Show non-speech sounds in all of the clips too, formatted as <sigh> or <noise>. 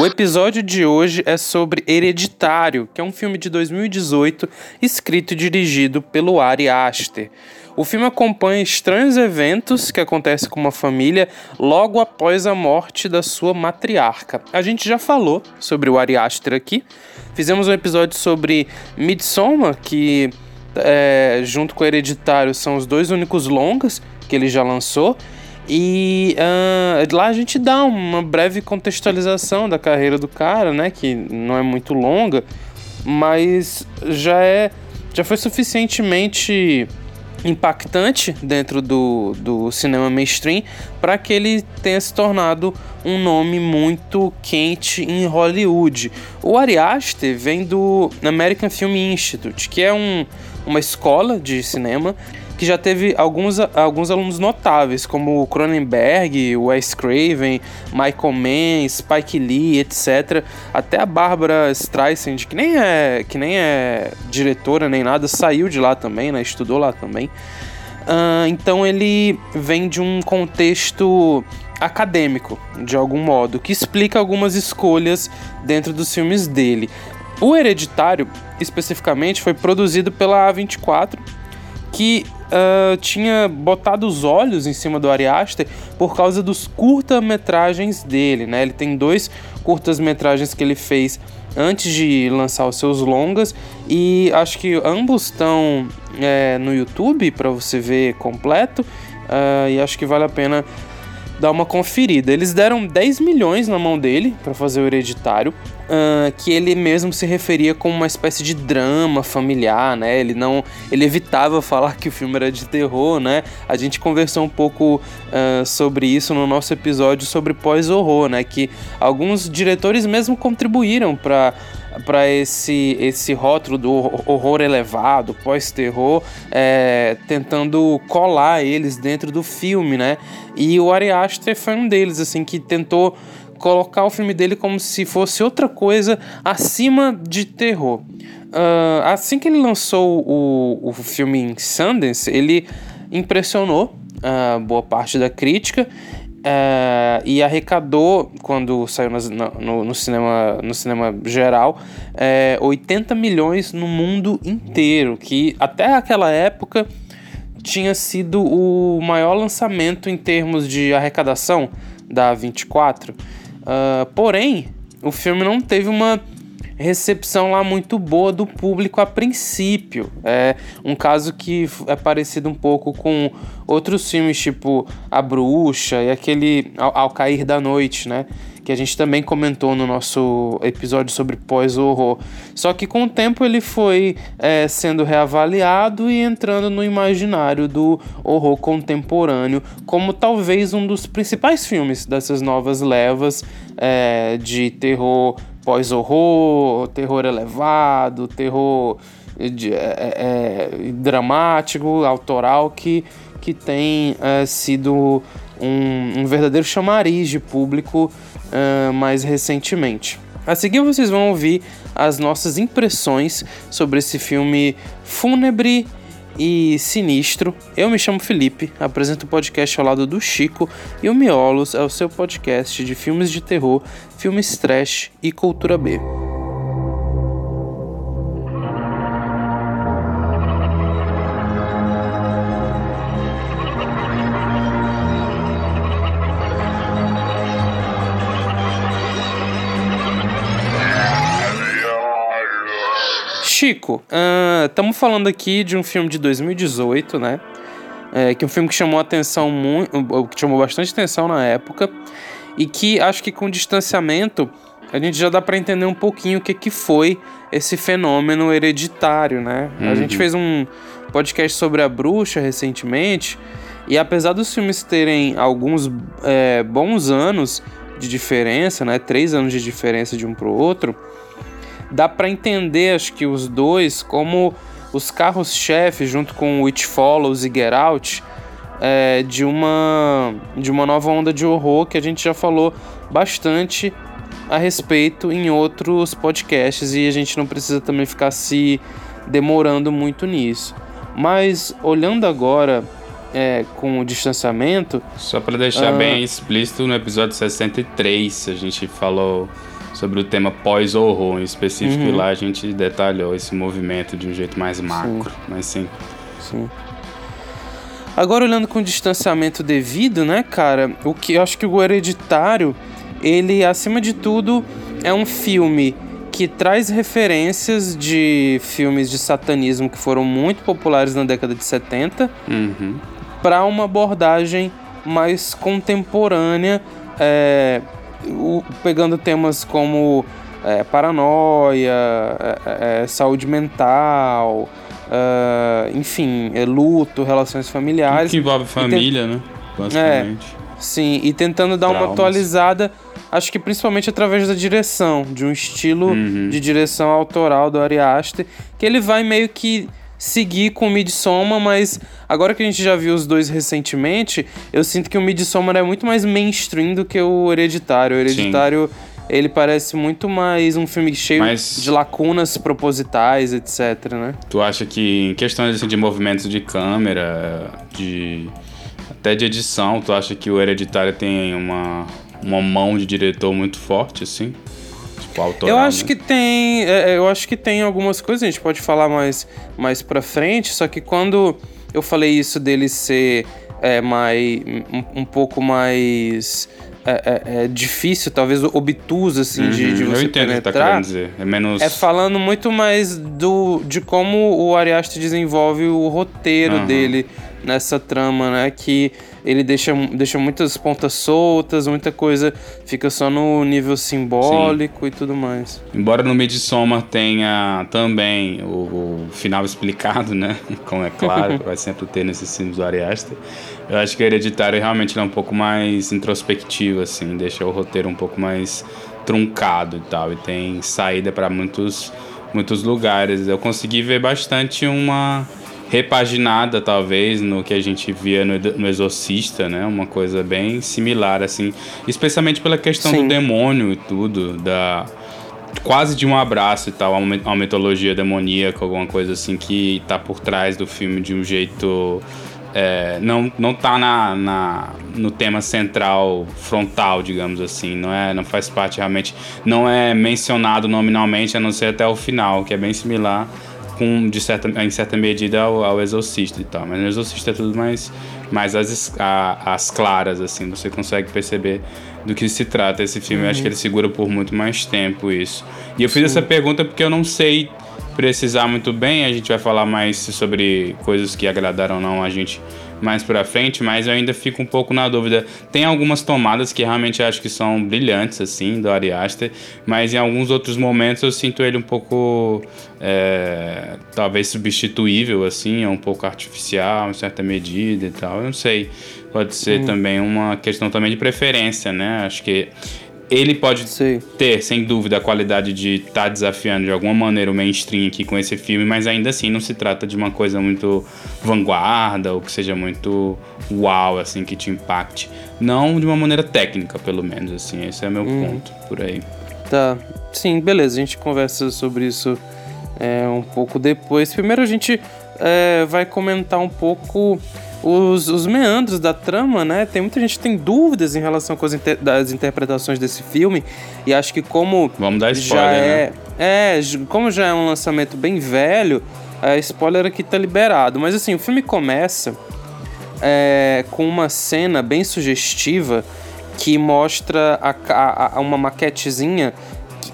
O episódio de hoje é sobre Hereditário, que é um filme de 2018 escrito e dirigido pelo Ari Aster. O filme acompanha estranhos eventos que acontecem com uma família logo após a morte da sua matriarca. A gente já falou sobre o Ari Aster aqui. Fizemos um episódio sobre Midsommar, que é, junto com Hereditário são os dois únicos longas que ele já lançou. E uh, lá a gente dá uma breve contextualização da carreira do cara, né? Que não é muito longa, mas já é. Já foi suficientemente impactante dentro do, do cinema mainstream para que ele tenha se tornado um nome muito quente em Hollywood. O Ari Aster vem do American Film Institute, que é um, uma escola de cinema que já teve alguns, alguns alunos notáveis, como Cronenberg, Wes Craven, Michael Mann, Spike Lee, etc. Até a Barbara Streisand, que nem é, que nem é diretora nem nada, saiu de lá também, né? Estudou lá também. Uh, então ele vem de um contexto acadêmico, de algum modo, que explica algumas escolhas dentro dos filmes dele. O Hereditário, especificamente, foi produzido pela A24, que uh, tinha botado os olhos em cima do Ari Aster por causa dos curta-metragens dele, né? Ele tem dois curtas-metragens que ele fez antes de lançar os seus longas e acho que ambos estão é, no YouTube para você ver completo uh, e acho que vale a pena dar uma conferida. Eles deram 10 milhões na mão dele para fazer o hereditário, uh, que ele mesmo se referia como uma espécie de drama familiar, né? Ele não, ele evitava falar que o filme era de terror, né? A gente conversou um pouco uh, sobre isso no nosso episódio sobre pós-horror, né? Que alguns diretores mesmo contribuíram para para esse, esse rótulo do horror elevado, pós-terror, é, tentando colar eles dentro do filme, né? E o Ari Aster foi um deles, assim, que tentou colocar o filme dele como se fosse outra coisa acima de terror. Uh, assim que ele lançou o, o filme em Sundance, ele impressionou uh, boa parte da crítica é, e arrecadou, quando saiu no, no, cinema, no cinema geral, é, 80 milhões no mundo inteiro, que até aquela época tinha sido o maior lançamento em termos de arrecadação da 24. Uh, porém, o filme não teve uma recepção lá muito boa do público a princípio. É um caso que é parecido um pouco com outros filmes, tipo A Bruxa e aquele Ao, Ao Cair da Noite, né? Que a gente também comentou no nosso episódio sobre pós-horror. Só que com o tempo ele foi é, sendo reavaliado e entrando no imaginário do horror contemporâneo, como talvez um dos principais filmes dessas novas levas é, de terror pós-horror, terror elevado, terror de, é, é, é, dramático, autoral, que, que tem é, sido um, um, verdadeiro chamariz de público é, mais recentemente. A seguir vocês vão ouvir as nossas impressões sobre esse filme fúnebre e sinistro. Eu me chamo Felipe, apresento o podcast ao lado do Chico e o Miolos é o seu podcast de filmes de terror, filmes trash e cultura B. Chico, estamos uh, falando aqui de um filme de 2018, né? É, que é um filme que chamou atenção muito, que chamou bastante atenção na época e que acho que com distanciamento a gente já dá para entender um pouquinho o que que foi esse fenômeno hereditário, né? Uhum. A gente fez um podcast sobre a bruxa recentemente e apesar dos filmes terem alguns é, bons anos de diferença, né? Três anos de diferença de um pro outro dá para entender, acho que os dois, como os carros-chefe, junto com It Follows e Get Out, é, de, uma, de uma nova onda de horror que a gente já falou bastante a respeito em outros podcasts e a gente não precisa também ficar se demorando muito nisso. Mas olhando agora é, com o distanciamento. Só para deixar uh... bem explícito, no episódio 63 a gente falou sobre o tema pós-horror em específico, uhum. e lá a gente detalhou esse movimento de um jeito mais macro, sim. mas sim. Sim. Agora olhando com distanciamento devido, né, cara, o que eu acho que o Hereditário, ele acima de tudo é um filme que traz referências de filmes de satanismo que foram muito populares na década de 70 uhum. para uma abordagem mais contemporânea, é, o, pegando temas como é, paranoia, é, é saúde mental, é, enfim, é, luto, relações familiares. Que envolve família, né? Basicamente. sim, e tentando dar Traumas. uma atualizada acho que principalmente através da direção, de um estilo uhum. de direção autoral do Ari Aster, que ele vai meio que seguir com o Midsommar, mas agora que a gente já viu os dois recentemente, eu sinto que o Midsommar é muito mais mainstream do que o Hereditário. O Hereditário, Sim. ele parece muito mais um filme cheio mas... de lacunas propositais, etc, né? Tu acha que em questões assim, de movimentos de câmera, de até de edição, tu acha que o Hereditário tem uma uma mão de diretor muito forte, assim? Tipo, autoral, eu acho né? que tem. É, é, eu acho que tem algumas coisas, a gente pode falar mais, mais pra frente, só que quando eu falei isso dele ser é, mais, um, um pouco mais. É, é, é, difícil, talvez obtuso, assim, uhum, de, de você eu entendo penetrar. Que tá querendo dizer. É menos. É falando muito mais do, de como o Ariaste desenvolve o roteiro uhum. dele nessa trama, né? Que ele deixa, deixa muitas pontas soltas, muita coisa fica só no nível simbólico Sim. e tudo mais. Embora no Midsommar tenha também o, o final explicado, né? <laughs> Como é claro, vai sempre ter nesses filmes do Ari Aster. Eu acho que o Hereditário realmente é um pouco mais introspectivo, assim, deixa o roteiro um pouco mais truncado e tal, e tem saída para muitos muitos lugares. Eu consegui ver bastante uma repaginada, talvez, no que a gente via no, no Exorcista, né? Uma coisa bem similar, assim. Especialmente pela questão Sim. do demônio e tudo, da quase de um abraço e tal, uma mitologia demoníaca, alguma coisa assim que tá por trás do filme de um jeito. É, não, não tá na, na, no tema central, frontal, digamos assim. Não, é, não faz parte realmente. Não é mencionado nominalmente, a não ser até o final, que é bem similar com, de certa, em certa medida ao, ao Exorcista e tal. Mas no Exorcista é tudo mais, mais as, a, as claras, assim. Você consegue perceber do que se trata esse filme. Uhum. Eu acho que ele segura por muito mais tempo isso. E eu fiz Sim. essa pergunta porque eu não sei precisar muito bem. A gente vai falar mais sobre coisas que agradaram ou não a gente mais pra frente, mas eu ainda fico um pouco na dúvida. Tem algumas tomadas que realmente acho que são brilhantes, assim, do Ari Aster, mas em alguns outros momentos eu sinto ele um pouco, é, talvez substituível, assim, é um pouco artificial em certa medida e tal, eu não sei. Pode ser hum. também uma questão também de preferência, né? Acho que ele pode Sim. ter, sem dúvida, a qualidade de estar tá desafiando de alguma maneira o mainstream aqui com esse filme, mas ainda assim não se trata de uma coisa muito vanguarda ou que seja muito uau, assim, que te impacte. Não de uma maneira técnica, pelo menos, assim. Esse é meu hum. ponto por aí. Tá. Sim, beleza. A gente conversa sobre isso é, um pouco depois. Primeiro a gente é, vai comentar um pouco os, os meandros da trama, né? Tem muita gente que tem dúvidas em relação com as inter, das interpretações desse filme. E acho que como. Vamos dar spoiler, já é, né? É, como já é um lançamento bem velho, a spoiler aqui tá liberado. Mas assim, o filme começa é, com uma cena bem sugestiva que mostra a, a, a uma maquetezinha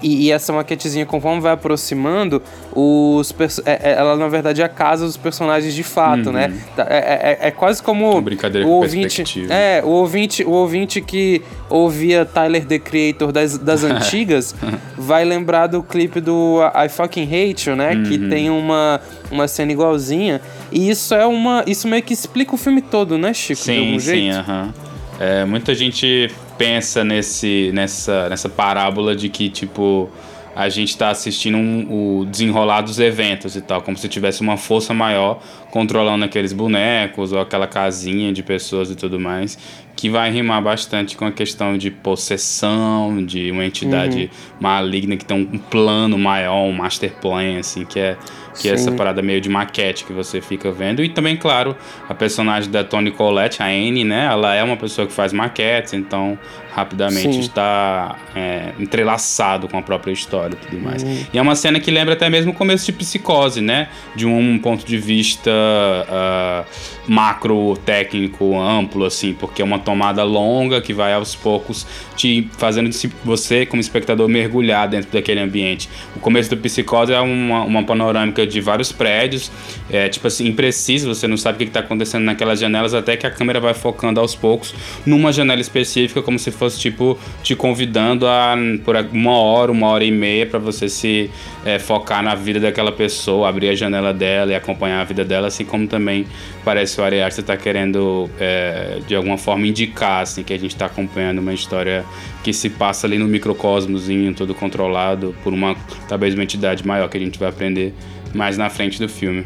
e, e, essa maquetezinha, conforme vai aproximando, os é, é, ela na verdade é a casa dos personagens de fato, né? uhum. né? É, é, é, quase como brincadeira o ouvinte, é o ouvinte, o ouvinte que ouvia Tyler the Creator das, das <laughs> antigas vai lembrar do clipe do I Fucking Hate You, né? Uhum. Que tem uma uma cena igualzinha. E isso é uma, isso meio que explica o filme todo, né, Chico? Sim, sim, aham. É, muita gente pensa nesse, nessa, nessa parábola de que, tipo, a gente está assistindo um, o desenrolar dos eventos e tal, como se tivesse uma força maior controlando aqueles bonecos ou aquela casinha de pessoas e tudo mais, que vai rimar bastante com a questão de possessão, de uma entidade uhum. maligna que tem um plano maior, um master plan, assim, que é que é essa parada meio de maquete que você fica vendo. E também, claro, a personagem da Toni Collette, a Anne, né? Ela é uma pessoa que faz maquetes, então rapidamente Sim. está é, entrelaçado com a própria história e tudo mais. Uhum. E é uma cena que lembra até mesmo o começo de Psicose, né? De um ponto de vista uh, macro, técnico, amplo, assim, porque é uma tomada longa que vai aos poucos te fazendo você, como espectador, mergulhar dentro daquele ambiente. O começo do Psicose é uma, uma panorâmica de vários prédios, é tipo assim, impreciso, você não sabe o que está acontecendo naquelas janelas, até que a câmera vai focando aos poucos numa janela específica, como se fosse tipo te convidando a por uma hora, uma hora e meia para você se é, focar na vida daquela pessoa, abrir a janela dela e acompanhar a vida dela, assim como também parece o Ari Aster está querendo é, de alguma forma indicar assim que a gente está acompanhando uma história que se passa ali no microcosmozinho, todo controlado por uma talvez uma entidade maior que a gente vai aprender mais na frente do filme.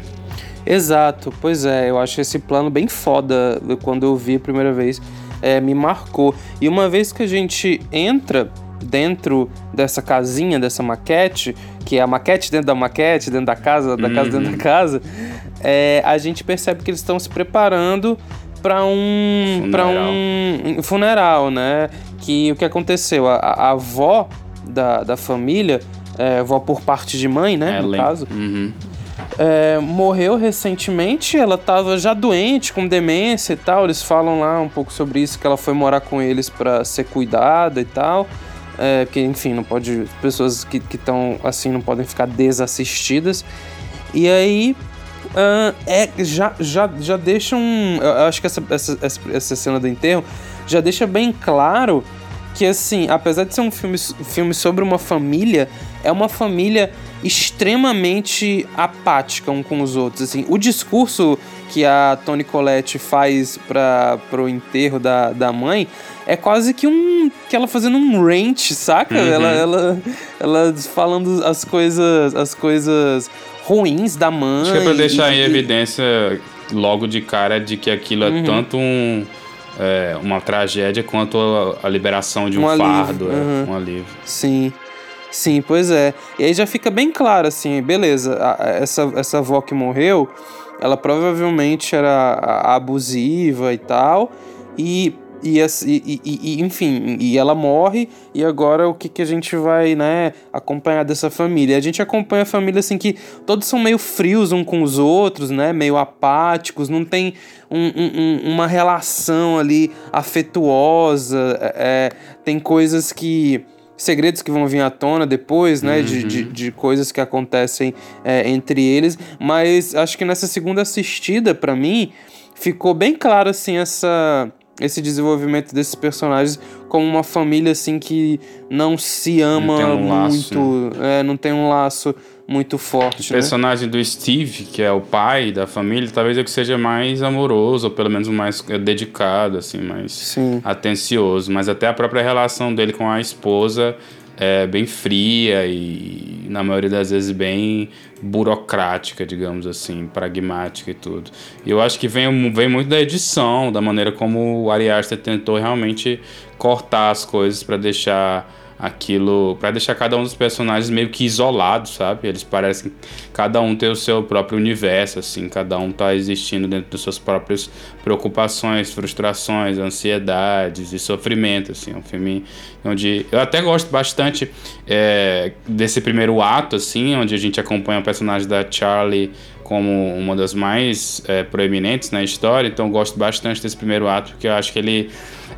Exato, pois é, eu acho esse plano bem foda quando eu vi a primeira vez é, me marcou. E uma vez que a gente entra dentro dessa casinha, dessa maquete, que é a maquete dentro da maquete, dentro da casa, da uhum. casa dentro da uhum. casa, é, a gente percebe que eles estão se preparando para um para um funeral, né? Que o que aconteceu? A, a avó da, da família, é, avó por parte de mãe, né? no caso. Uhum é, morreu recentemente, ela estava já doente, com demência e tal. Eles falam lá um pouco sobre isso, que ela foi morar com eles para ser cuidada e tal. É, porque, enfim, não pode. Pessoas que estão assim não podem ficar desassistidas. E aí. Uh, é, já, já, já deixa um. Eu acho que essa, essa, essa cena do enterro já deixa bem claro que, assim, apesar de ser um filme, filme sobre uma família, é uma família extremamente apática um com os outros. Assim, o discurso que a Toni Collette faz para pro enterro da, da mãe é quase que um que ela fazendo um rant, saca? Uhum. Ela, ela ela falando as coisas as coisas ruins da mãe. Acho que é pra deixar e, em evidência logo de cara de que aquilo é uhum. tanto um é, uma tragédia quanto a, a liberação de um, um fardo, é, uhum. é, um alívio. Sim. Sim, pois é. E aí já fica bem claro, assim, beleza, a, essa, essa avó que morreu, ela provavelmente era abusiva e tal, e, e, e, e, enfim, e ela morre, e agora o que, que a gente vai, né, acompanhar dessa família? A gente acompanha a família, assim, que todos são meio frios um com os outros, né, meio apáticos, não tem um, um, uma relação ali afetuosa, é, é tem coisas que segredos que vão vir à tona depois, né? Uhum. De, de, de, coisas que acontecem é, entre eles. Mas acho que nessa segunda assistida, para mim, ficou bem claro, assim, essa esse desenvolvimento desses personagens como uma família assim que não se ama não um muito, né? é, não tem um laço muito forte. O né? personagem do Steve, que é o pai da família, talvez é que seja mais amoroso, ou pelo menos mais dedicado, assim, mais Sim. atencioso. Mas até a própria relação dele com a esposa é bem fria e, na maioria das vezes, bem burocrática, digamos assim, pragmática e tudo. E eu acho que vem, vem muito da edição, da maneira como o Ari Aster tentou realmente cortar as coisas para deixar aquilo para deixar cada um dos personagens meio que isolado, sabe? Eles parecem cada um ter o seu próprio universo, assim, cada um tá existindo dentro das suas próprias preocupações, frustrações, ansiedades e sofrimento, assim, é um filme onde eu até gosto bastante é, desse primeiro ato, assim, onde a gente acompanha o personagem da Charlie como uma das mais é, proeminentes na história, então gosto bastante desse primeiro ato, porque eu acho que ele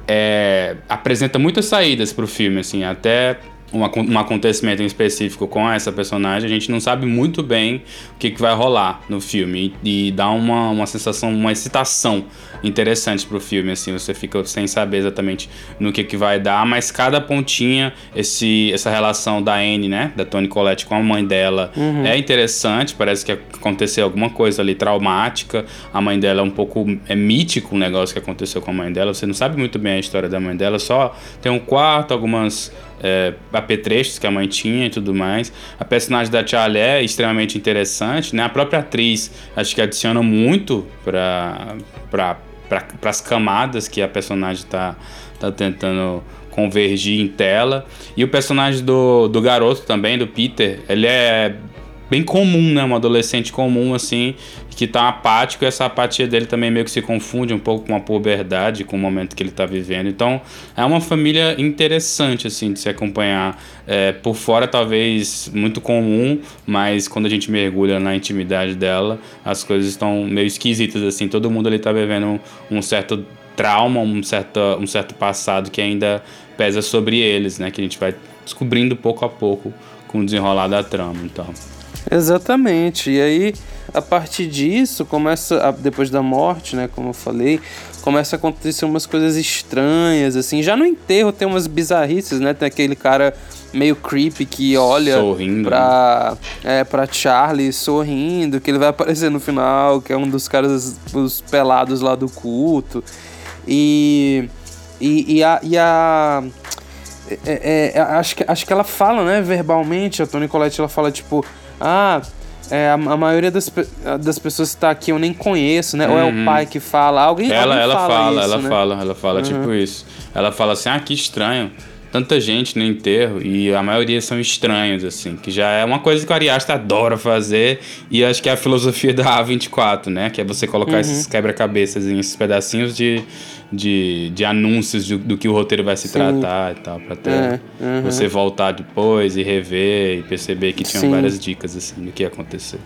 é, apresenta muitas saídas para o filme, assim, até um, um acontecimento em específico com essa personagem, a gente não sabe muito bem o que, que vai rolar no filme. E, e dá uma, uma sensação, uma excitação interessante pro filme, assim, você fica sem saber exatamente no que, que vai dar, mas cada pontinha, esse, essa relação da Anne, né, da Toni Collette com a mãe dela uhum. é interessante, parece que aconteceu alguma coisa ali traumática, a mãe dela é um pouco, é mítico o negócio que aconteceu com a mãe dela, você não sabe muito bem a história da mãe dela, só tem um quarto, algumas é, apetrechos que a mãe tinha e tudo mais. A personagem da Charlie é extremamente interessante, né? A própria atriz acho que adiciona muito para para as camadas que a personagem tá, tá tentando convergir em tela. E o personagem do, do garoto também, do Peter, ele é bem comum, né? Um adolescente comum, assim, que tá apático e essa apatia dele também meio que se confunde um pouco com a puberdade, com o momento que ele tá vivendo. Então, é uma família interessante, assim, de se acompanhar. É, por fora, talvez muito comum, mas quando a gente mergulha na intimidade dela, as coisas estão meio esquisitas, assim. Todo mundo ali tá vivendo um, um certo trauma, um certo, um certo passado que ainda pesa sobre eles, né? Que a gente vai descobrindo pouco a pouco com o desenrolar da trama, então. Exatamente. E aí, a partir disso, começa, depois da morte, né, como eu falei, começa a acontecer umas coisas estranhas, assim. Já no enterro tem umas bizarrices, né? Tem aquele cara meio creepy que olha sorrindo, pra, né? é, pra Charlie sorrindo, que ele vai aparecer no final, que é um dos caras, os pelados lá do culto. E, e, e a... E a é, é, é, acho, que, acho que ela fala, né, verbalmente, a Tony Collette, ela fala, tipo, ah, é, a, a, maioria das, das pessoas que está aqui eu nem conheço, né? Uhum. Ou é o uhum. pai que fala, alguém, ela, alguém ela fala, fala isso, ela né? fala, ela fala uhum. tipo isso. Ela fala assim, ah, que estranho tanta gente no enterro e a maioria são estranhos, assim, que já é uma coisa que o Ariasta adora fazer e acho que é a filosofia da A24, né? Que é você colocar uhum. esses quebra-cabeças em esses pedacinhos de, de, de anúncios do, do, que o roteiro vai se Sim. tratar e tal, pra ter é, uhum. você voltar depois e rever e perceber que tinham Sim. várias dicas, assim, do que ia acontecer.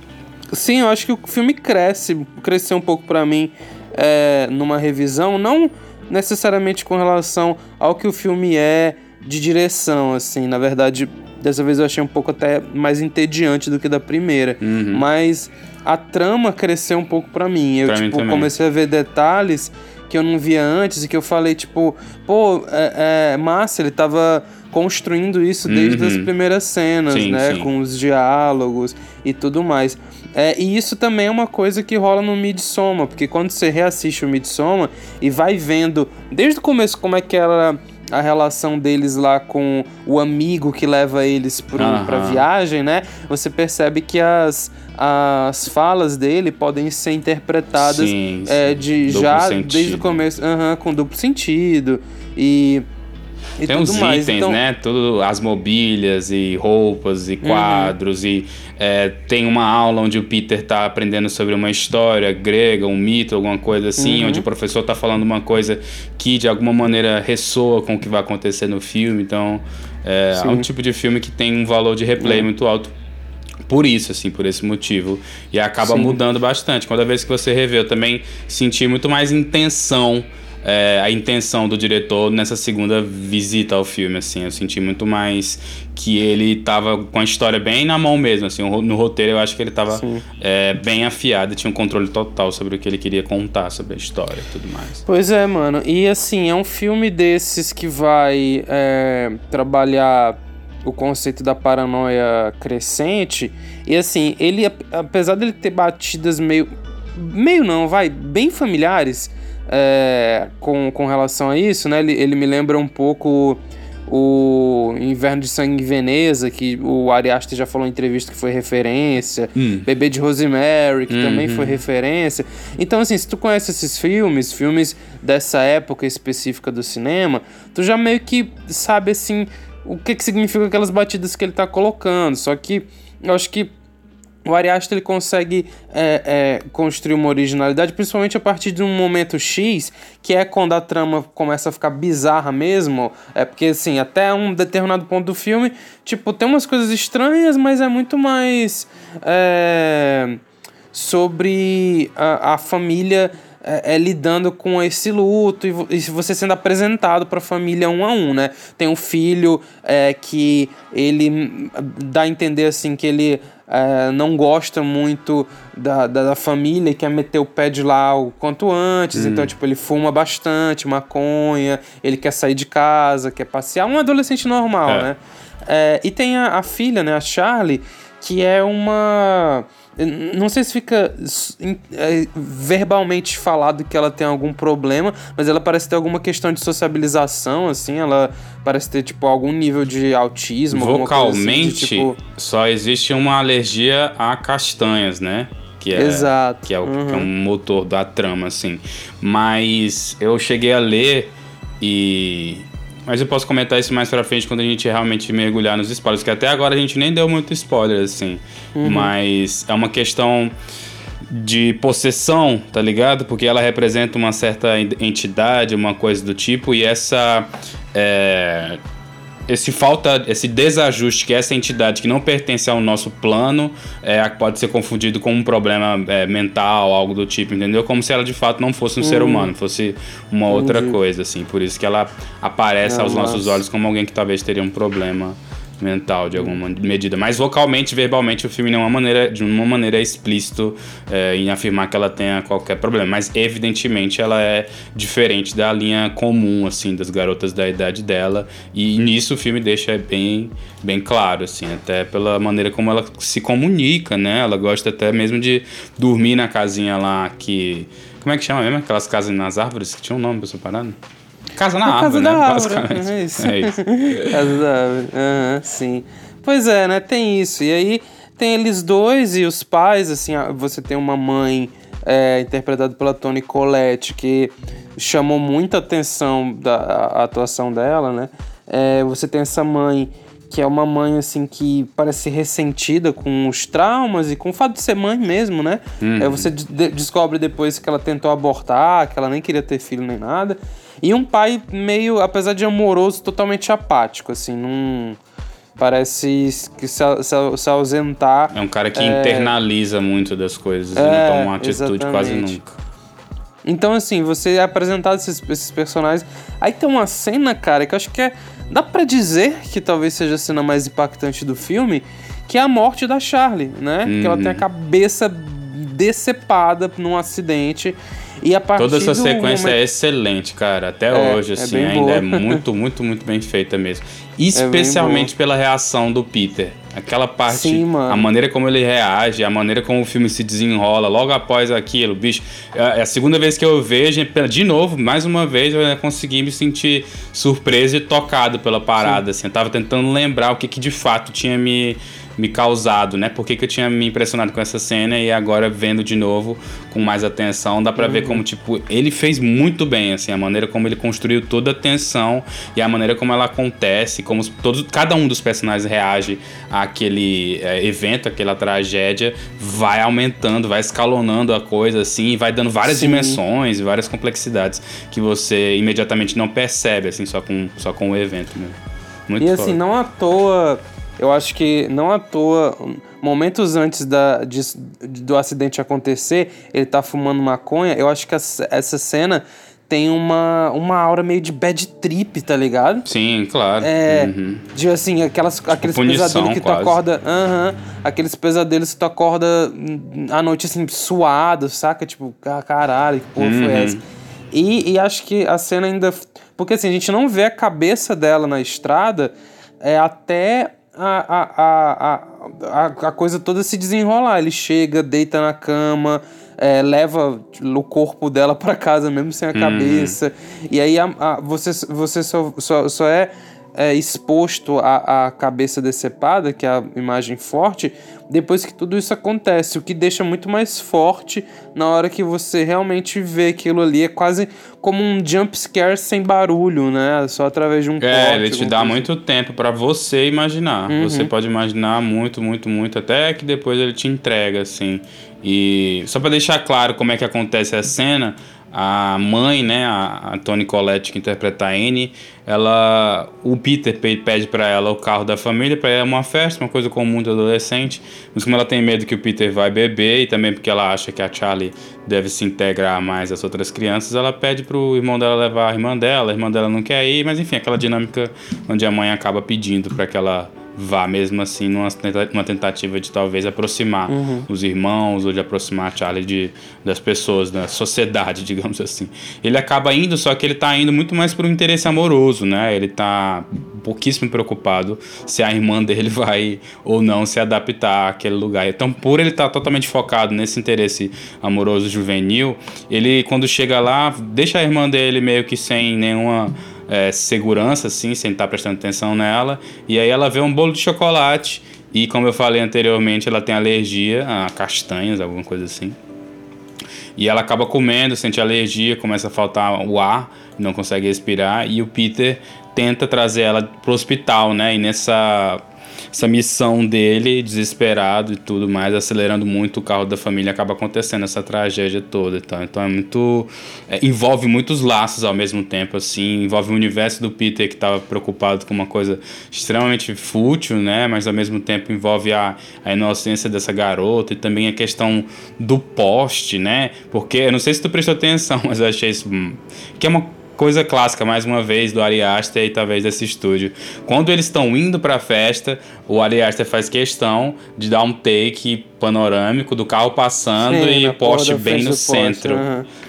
Sim, eu acho que o filme cresce, cresceu um pouco para mim é, numa revisão, não necessariamente com relação ao que o filme é, de direção, assim. Na verdade, dessa vez eu achei um pouco até mais entediante do que da primeira. Uhum. Mas a trama cresceu um pouco para mim. Eu, pra tipo, mim comecei a ver detalhes que eu não via antes e que eu falei, tipo, pô, é, é massa, ele tava construindo isso desde uhum. as primeiras cenas, sim, né? Sim. Com os diálogos e tudo mais. É, e isso também é uma coisa que rola no Midsommar, porque quando você reassiste o Midsommar e vai vendo desde o começo como é que ela a relação deles lá com o amigo que leva eles pro, uhum. pra viagem, né? Você percebe que as, as falas dele podem ser interpretadas sim, é, de já sentido. desde o começo, uhum, com duplo sentido. E e Tem uns mais. itens, então... né? Tudo, as mobílias e roupas e uhum. quadros. Uhum. E é, tem uma aula onde o Peter tá aprendendo sobre uma história grega, um mito, alguma coisa assim, uhum. onde o professor tá falando uma coisa que de alguma maneira ressoa com o que vai acontecer no filme. Então, é, é um tipo de filme que tem um valor de replay uhum. muito alto por isso, assim, por esse motivo. E acaba Sim. mudando bastante. Cada vez que você revê, eu também senti muito mais intenção é, a intenção do diretor nessa segunda visita ao filme, assim. Eu senti muito mais que ele tava com a história bem na mão mesmo, assim. No roteiro eu acho que ele tava é, bem afiado, tinha um controle total sobre o que ele queria contar sobre a história e tudo mais. Pois é, mano. E assim, é um filme desses que vai é, trabalhar o conceito da paranoia crescente. E assim, ele, apesar dele ter batidas meio. Meio não, vai, bem familiares é, com, com relação a isso, né? Ele, ele me lembra um pouco o Inverno de Sangue em Veneza, que o Ari Aster já falou em entrevista que foi referência, hum. Bebê de Rosemary, que uhum. também foi referência. Então, assim, se tu conhece esses filmes, filmes dessa época específica do cinema, tu já meio que sabe, assim, o que, que significa aquelas batidas que ele tá colocando. Só que eu acho que o Ari Aster ele consegue é, é, construir uma originalidade, principalmente a partir de um momento X, que é quando a trama começa a ficar bizarra mesmo. É porque, assim, até um determinado ponto do filme, tipo, tem umas coisas estranhas, mas é muito mais é, sobre a, a família é, é, lidando com esse luto e, e você sendo apresentado para a família um a um, né? Tem um filho é, que ele dá a entender assim que ele é, não gosta muito da, da, da, família e quer meter o pé de lá o quanto antes. Hum. Então, tipo, ele fuma bastante, maconha, ele quer sair de casa, quer passear. Um adolescente normal, é. né? É, e tem a, a filha, né, a Charlie, que é uma não sei se fica é, verbalmente falado que ela tem algum problema, mas ela parece ter alguma questão de sociabilização, assim. Ela parece ter, tipo, algum nível de autismo. Vocalmente, assim, de, tipo... só existe uma alergia a castanhas, né? que é, Exato. Que é, o, uhum. que é um motor da trama, assim. Mas eu cheguei a ler e. Mas eu posso comentar isso mais pra frente quando a gente realmente mergulhar nos spoilers, que até agora a gente nem deu muito spoiler, assim. Uhum. Mas é uma questão de possessão, tá ligado? Porque ela representa uma certa entidade, uma coisa do tipo, e essa. É, esse falta, esse desajuste que essa entidade que não pertence ao nosso plano é, pode ser confundido com um problema é, mental, algo do tipo, entendeu? Como se ela de fato não fosse um ser uhum. humano, fosse uma outra coisa, assim. Por isso que ela aparece aos nossos olhos como alguém que talvez teria um problema mental de alguma medida. Mas vocalmente, verbalmente, o filme de uma maneira, de uma maneira explícito é, em afirmar que ela tenha qualquer problema. Mas evidentemente ela é diferente da linha comum assim das garotas da idade dela. E nisso o filme deixa bem, bem claro, assim, até pela maneira como ela se comunica, né? Ela gosta até mesmo de dormir na casinha lá que. Como é que chama mesmo? Aquelas casas nas árvores que tinha um nome pra essa parada? Casa na árvore, casa né? Basicamente. É isso. É isso. <laughs> casa da árvore. Uhum, sim. Pois é, né? Tem isso. E aí tem eles dois e os pais, assim, você tem uma mãe é, interpretada pela Toni Collette, que chamou muita atenção da a atuação dela, né? É, você tem essa mãe que é uma mãe assim que parece ressentida com os traumas e com o fato de ser mãe mesmo, né? Uhum. É, você de descobre depois que ela tentou abortar, que ela nem queria ter filho nem nada. E um pai meio, apesar de amoroso, totalmente apático, assim, não. Parece que se, se, se ausentar. É um cara que é... internaliza muito das coisas é, e não toma uma atitude exatamente. quase nunca. Então, assim, você é apresentado esses, esses personagens. Aí tem uma cena, cara, que eu acho que é. Dá para dizer que talvez seja a cena mais impactante do filme, que é a morte da Charlie, né? Uhum. Que ela tem a cabeça decepada num acidente. E a partir Toda essa sequência momento... é excelente, cara. Até é, hoje, é assim, é ainda boa. é muito, muito, muito bem feita mesmo. <laughs> É Especialmente pela reação do Peter. Aquela parte, Sim, a maneira como ele reage, a maneira como o filme se desenrola logo após aquilo, bicho. É, é a segunda vez que eu vejo, de novo, mais uma vez, eu consegui me sentir surpreso e tocado pela parada. Assim, eu tava tentando lembrar o que, que de fato tinha me me causado, né? Por que, que eu tinha me impressionado com essa cena e agora vendo de novo com mais atenção, dá para uhum. ver como, tipo, ele fez muito bem, assim, a maneira como ele construiu toda a tensão e a maneira como ela acontece, como todos, cada um dos personagens reage àquele é, evento, àquela tragédia, vai aumentando, vai escalonando a coisa, assim, e vai dando várias Sim. dimensões, várias complexidades que você imediatamente não percebe, assim, só com, só com o evento, né? Muito e assim, não à toa eu acho que não à toa, momentos antes da, de, do acidente acontecer, ele tá fumando maconha. Eu acho que essa, cena tem uma, uma aura meio de bad trip, tá ligado? Sim, claro. É. Uhum. De assim, aquelas, tipo, aqueles punição, pesadelos que quase. tu acorda. Aham. Uhum, aqueles pesadelos que tu acorda à noite assim, suado, saca? Tipo, caralho, que porra uhum. foi essa? E, e acho que a cena ainda. Porque assim, a gente não vê a cabeça dela na estrada é, até a, a, a, a, coisa toda se desenrolar. Ele chega, deita na cama, é, leva o corpo dela para casa mesmo sem a uhum. cabeça. E aí a, a, você, você só, só, só é é, exposto à, à cabeça decepada, que é a imagem forte, depois que tudo isso acontece, o que deixa muito mais forte na hora que você realmente vê aquilo ali. É quase como um jump scare sem barulho, né? Só através de um É, ele te dá muito tempo para você imaginar. Uhum. Você pode imaginar muito, muito, muito, até que depois ele te entrega, assim. E só para deixar claro como é que acontece a cena, a mãe, né, a, a Toni Collette que interpreta a Anne, ela, o Peter pede para ela o carro da família para ir a uma festa, uma coisa comum de adolescente, mas como ela tem medo que o Peter vai beber e também porque ela acha que a Charlie deve se integrar mais às outras crianças, ela pede pro irmão dela levar a irmã dela, a irmã dela não quer ir, mas enfim, aquela dinâmica onde a mãe acaba pedindo para que ela vá mesmo assim numa, numa tentativa de talvez aproximar uhum. os irmãos ou de aproximar a Charlie de, das pessoas, da sociedade, <laughs> digamos assim. Ele acaba indo, só que ele tá indo muito mais por um interesse amoroso, né? Ele tá pouquíssimo preocupado se a irmã dele <laughs> vai ou não se adaptar àquele lugar. Então, por ele estar tá totalmente focado nesse interesse amoroso juvenil, ele quando chega lá, deixa a irmã dele meio que sem nenhuma é, segurança, assim, sem estar prestando atenção nela. E aí ela vê um bolo de chocolate E como eu falei anteriormente, ela tem alergia a castanhas, alguma coisa assim. E ela acaba comendo, sente alergia, começa a faltar o ar, não consegue respirar. E o Peter tenta trazer ela pro hospital, né? E nessa essa missão dele, desesperado e tudo mais, acelerando muito o carro da família, acaba acontecendo essa tragédia toda. Então, então é muito. É, envolve muitos laços ao mesmo tempo, assim. Envolve o universo do Peter que estava preocupado com uma coisa extremamente fútil, né? Mas ao mesmo tempo envolve a, a inocência dessa garota e também a questão do poste, né? Porque eu não sei se tu prestou atenção, <laughs> mas eu achei isso. Hum, que é uma coisa clássica, mais uma vez, do Ari Aster e talvez desse estúdio. Quando eles estão indo pra festa, o Ari Aster faz questão de dar um take panorâmico do carro passando Sim, e o poste bem no centro.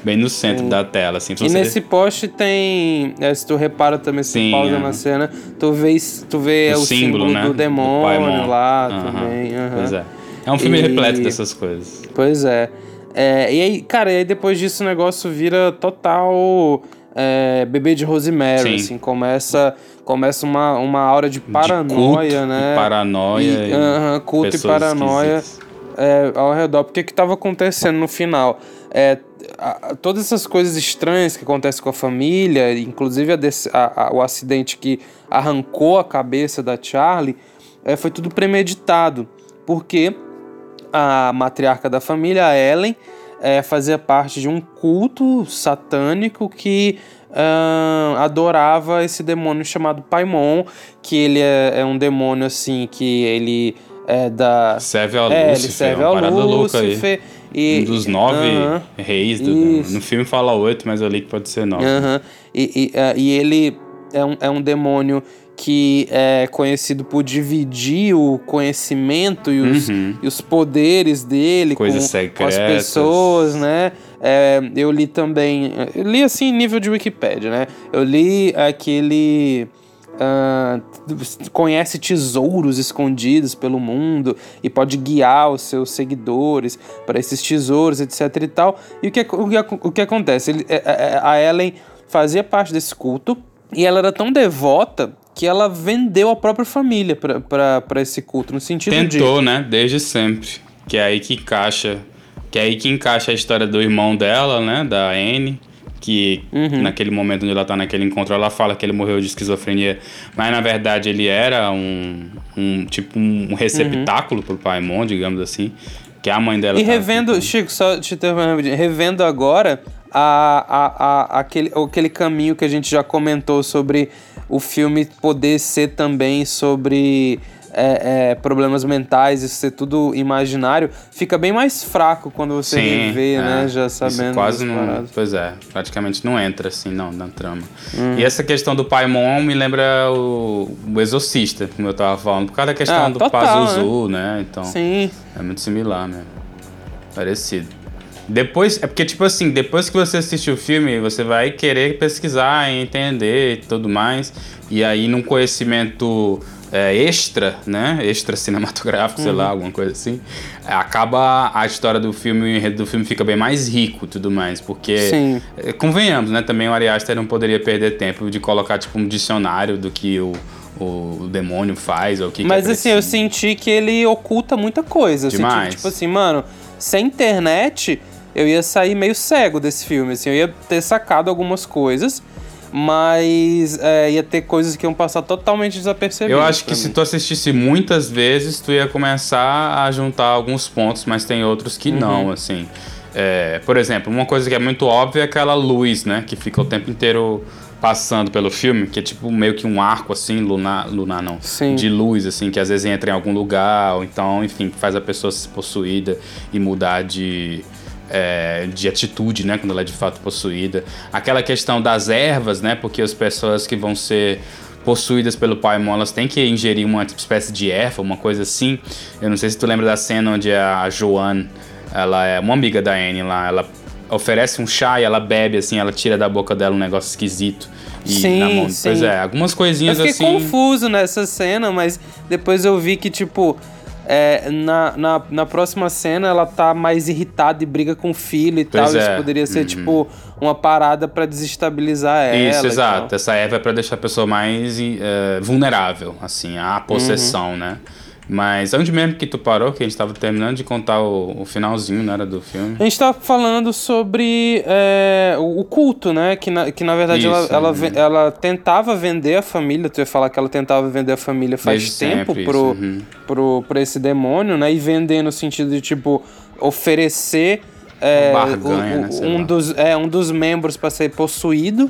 Bem no centro Sim. da tela, assim. E nesse poste tem. É, se tu repara também, se Sim, pausa é. na cena, tu vê, tu vê o, o símbolo, símbolo né? do demônio do lá também. Pois é. É um filme e... repleto dessas coisas. Pois é. é. E aí, cara, e aí depois disso o negócio vira total é, Bebê de Rosemary, Sim. assim, começa, começa uma, uma aura de paranoia, de culto, né? paranoia. E, uh -huh, culto e paranoia é, ao redor. Porque o que estava acontecendo no final? É, a, todas essas coisas estranhas que acontecem com a família, inclusive a, a, o acidente que arrancou a cabeça da Charlie, é, foi tudo premeditado. Porque a matriarca da família, a Ellen, é, fazia parte de um culto satânico que uh, adorava esse demônio chamado Paimon, que ele é, é, um demônio assim que ele é da serve a é, Lúcifer, ele serve a Lúcifer e, um dos nove uh -huh, reis do, no filme fala oito, mas ali pode ser nove. Uh -huh, e, e, uh, e ele é um, é um demônio que é conhecido por dividir o conhecimento e os, uhum. e os poderes dele com, com, as pessoas, né? É, eu li também, eu li assim nível de Wikipedia, né? Eu li aquele uh, conhece tesouros escondidos pelo mundo e pode guiar os seus seguidores para esses tesouros, etc e tal. E o que, o que, o que acontece? Ele, é, é, a Ellen fazia parte desse culto e ela era tão devota que ela vendeu a própria família para esse culto, no sentido Tentou, de... Tentou, né? Desde sempre. Que é aí que encaixa... Que é aí que encaixa a história do irmão dela, né? Da Anne. Que uhum. naquele momento onde ela tá naquele encontro, ela fala que ele morreu de esquizofrenia. Mas na verdade ele era um... um tipo um receptáculo uhum. pro Paimon, digamos assim. Que a mãe dela... E revendo... Chico, só te interrompendo Revendo agora... A, a, a, aquele, aquele caminho que a gente já comentou sobre o filme poder ser também sobre é, é, problemas mentais, isso ser tudo imaginário, fica bem mais fraco quando você Sim, vê, é, né? Já sabendo. quase não. Paradas. Pois é, praticamente não entra assim, não, na trama. Hum. E essa questão do Paimon me lembra o, o Exorcista, como eu tava falando, por causa da questão ah, do total, Pazuzu, né? né? Então. Sim. É muito similar mesmo. Parecido. Depois, é porque, tipo assim, depois que você assistir o filme, você vai querer pesquisar, entender e tudo mais. E aí, num conhecimento é, extra, né? Extra cinematográfico, uhum. sei lá, uhum. alguma coisa assim. Acaba a história do filme, o enredo do filme fica bem mais rico e tudo mais. Porque, Sim. É, convenhamos, né? Também o Ari Aster não poderia perder tempo de colocar, tipo, um dicionário do que o o demônio faz ou o que Mas que é assim, eu senti que ele oculta muita coisa. Demais. Senti, tipo assim, mano, sem internet, eu ia sair meio cego desse filme, assim, eu ia ter sacado algumas coisas, mas é, ia ter coisas que iam passar totalmente desapercebidas. Eu acho que mim. se tu assistisse muitas vezes, tu ia começar a juntar alguns pontos, mas tem outros que uhum. não, assim. É, por exemplo, uma coisa que é muito óbvia é aquela luz, né, que fica o tempo inteiro passando pelo filme, que é tipo meio que um arco assim, lunar, lunar não, Sim. de luz assim, que às vezes entra em algum lugar, ou então, enfim, faz a pessoa se possuída e mudar de é, de atitude, né, quando ela é de fato possuída. Aquela questão das ervas, né, porque as pessoas que vão ser possuídas pelo Paimon, elas têm que ingerir uma espécie de erva, uma coisa assim. Eu não sei se tu lembra da cena onde a Joanne, ela é uma amiga da Anne lá, ela oferece um chá e ela bebe assim, ela tira da boca dela um negócio esquisito. E sim, na mão. Sim. Pois é, algumas coisinhas eu fiquei assim. confuso nessa cena, mas depois eu vi que, tipo, é, na, na, na, próxima cena ela tá mais irritada e briga com o filho e pois tal. É. Isso poderia ser, uhum. tipo, uma parada para desestabilizar ela. Isso, exato. Essa erva é pra deixar a pessoa mais uh, vulnerável, assim, à possessão, uhum. né? Mas onde mesmo que tu parou, que a gente tava terminando de contar o, o finalzinho, era do filme? A gente tava falando sobre é, o culto, né? Que na, que na verdade Isso, ela, ela, uhum. ela, tentava vender a família, tu ia falar que ela tentava vender a família faz Desde tempo pro, uhum. pro, pro esse demônio, né? E vender no sentido de, tipo, oferecer é, Barganha, o, né, um, dos, é, um dos membros para ser possuído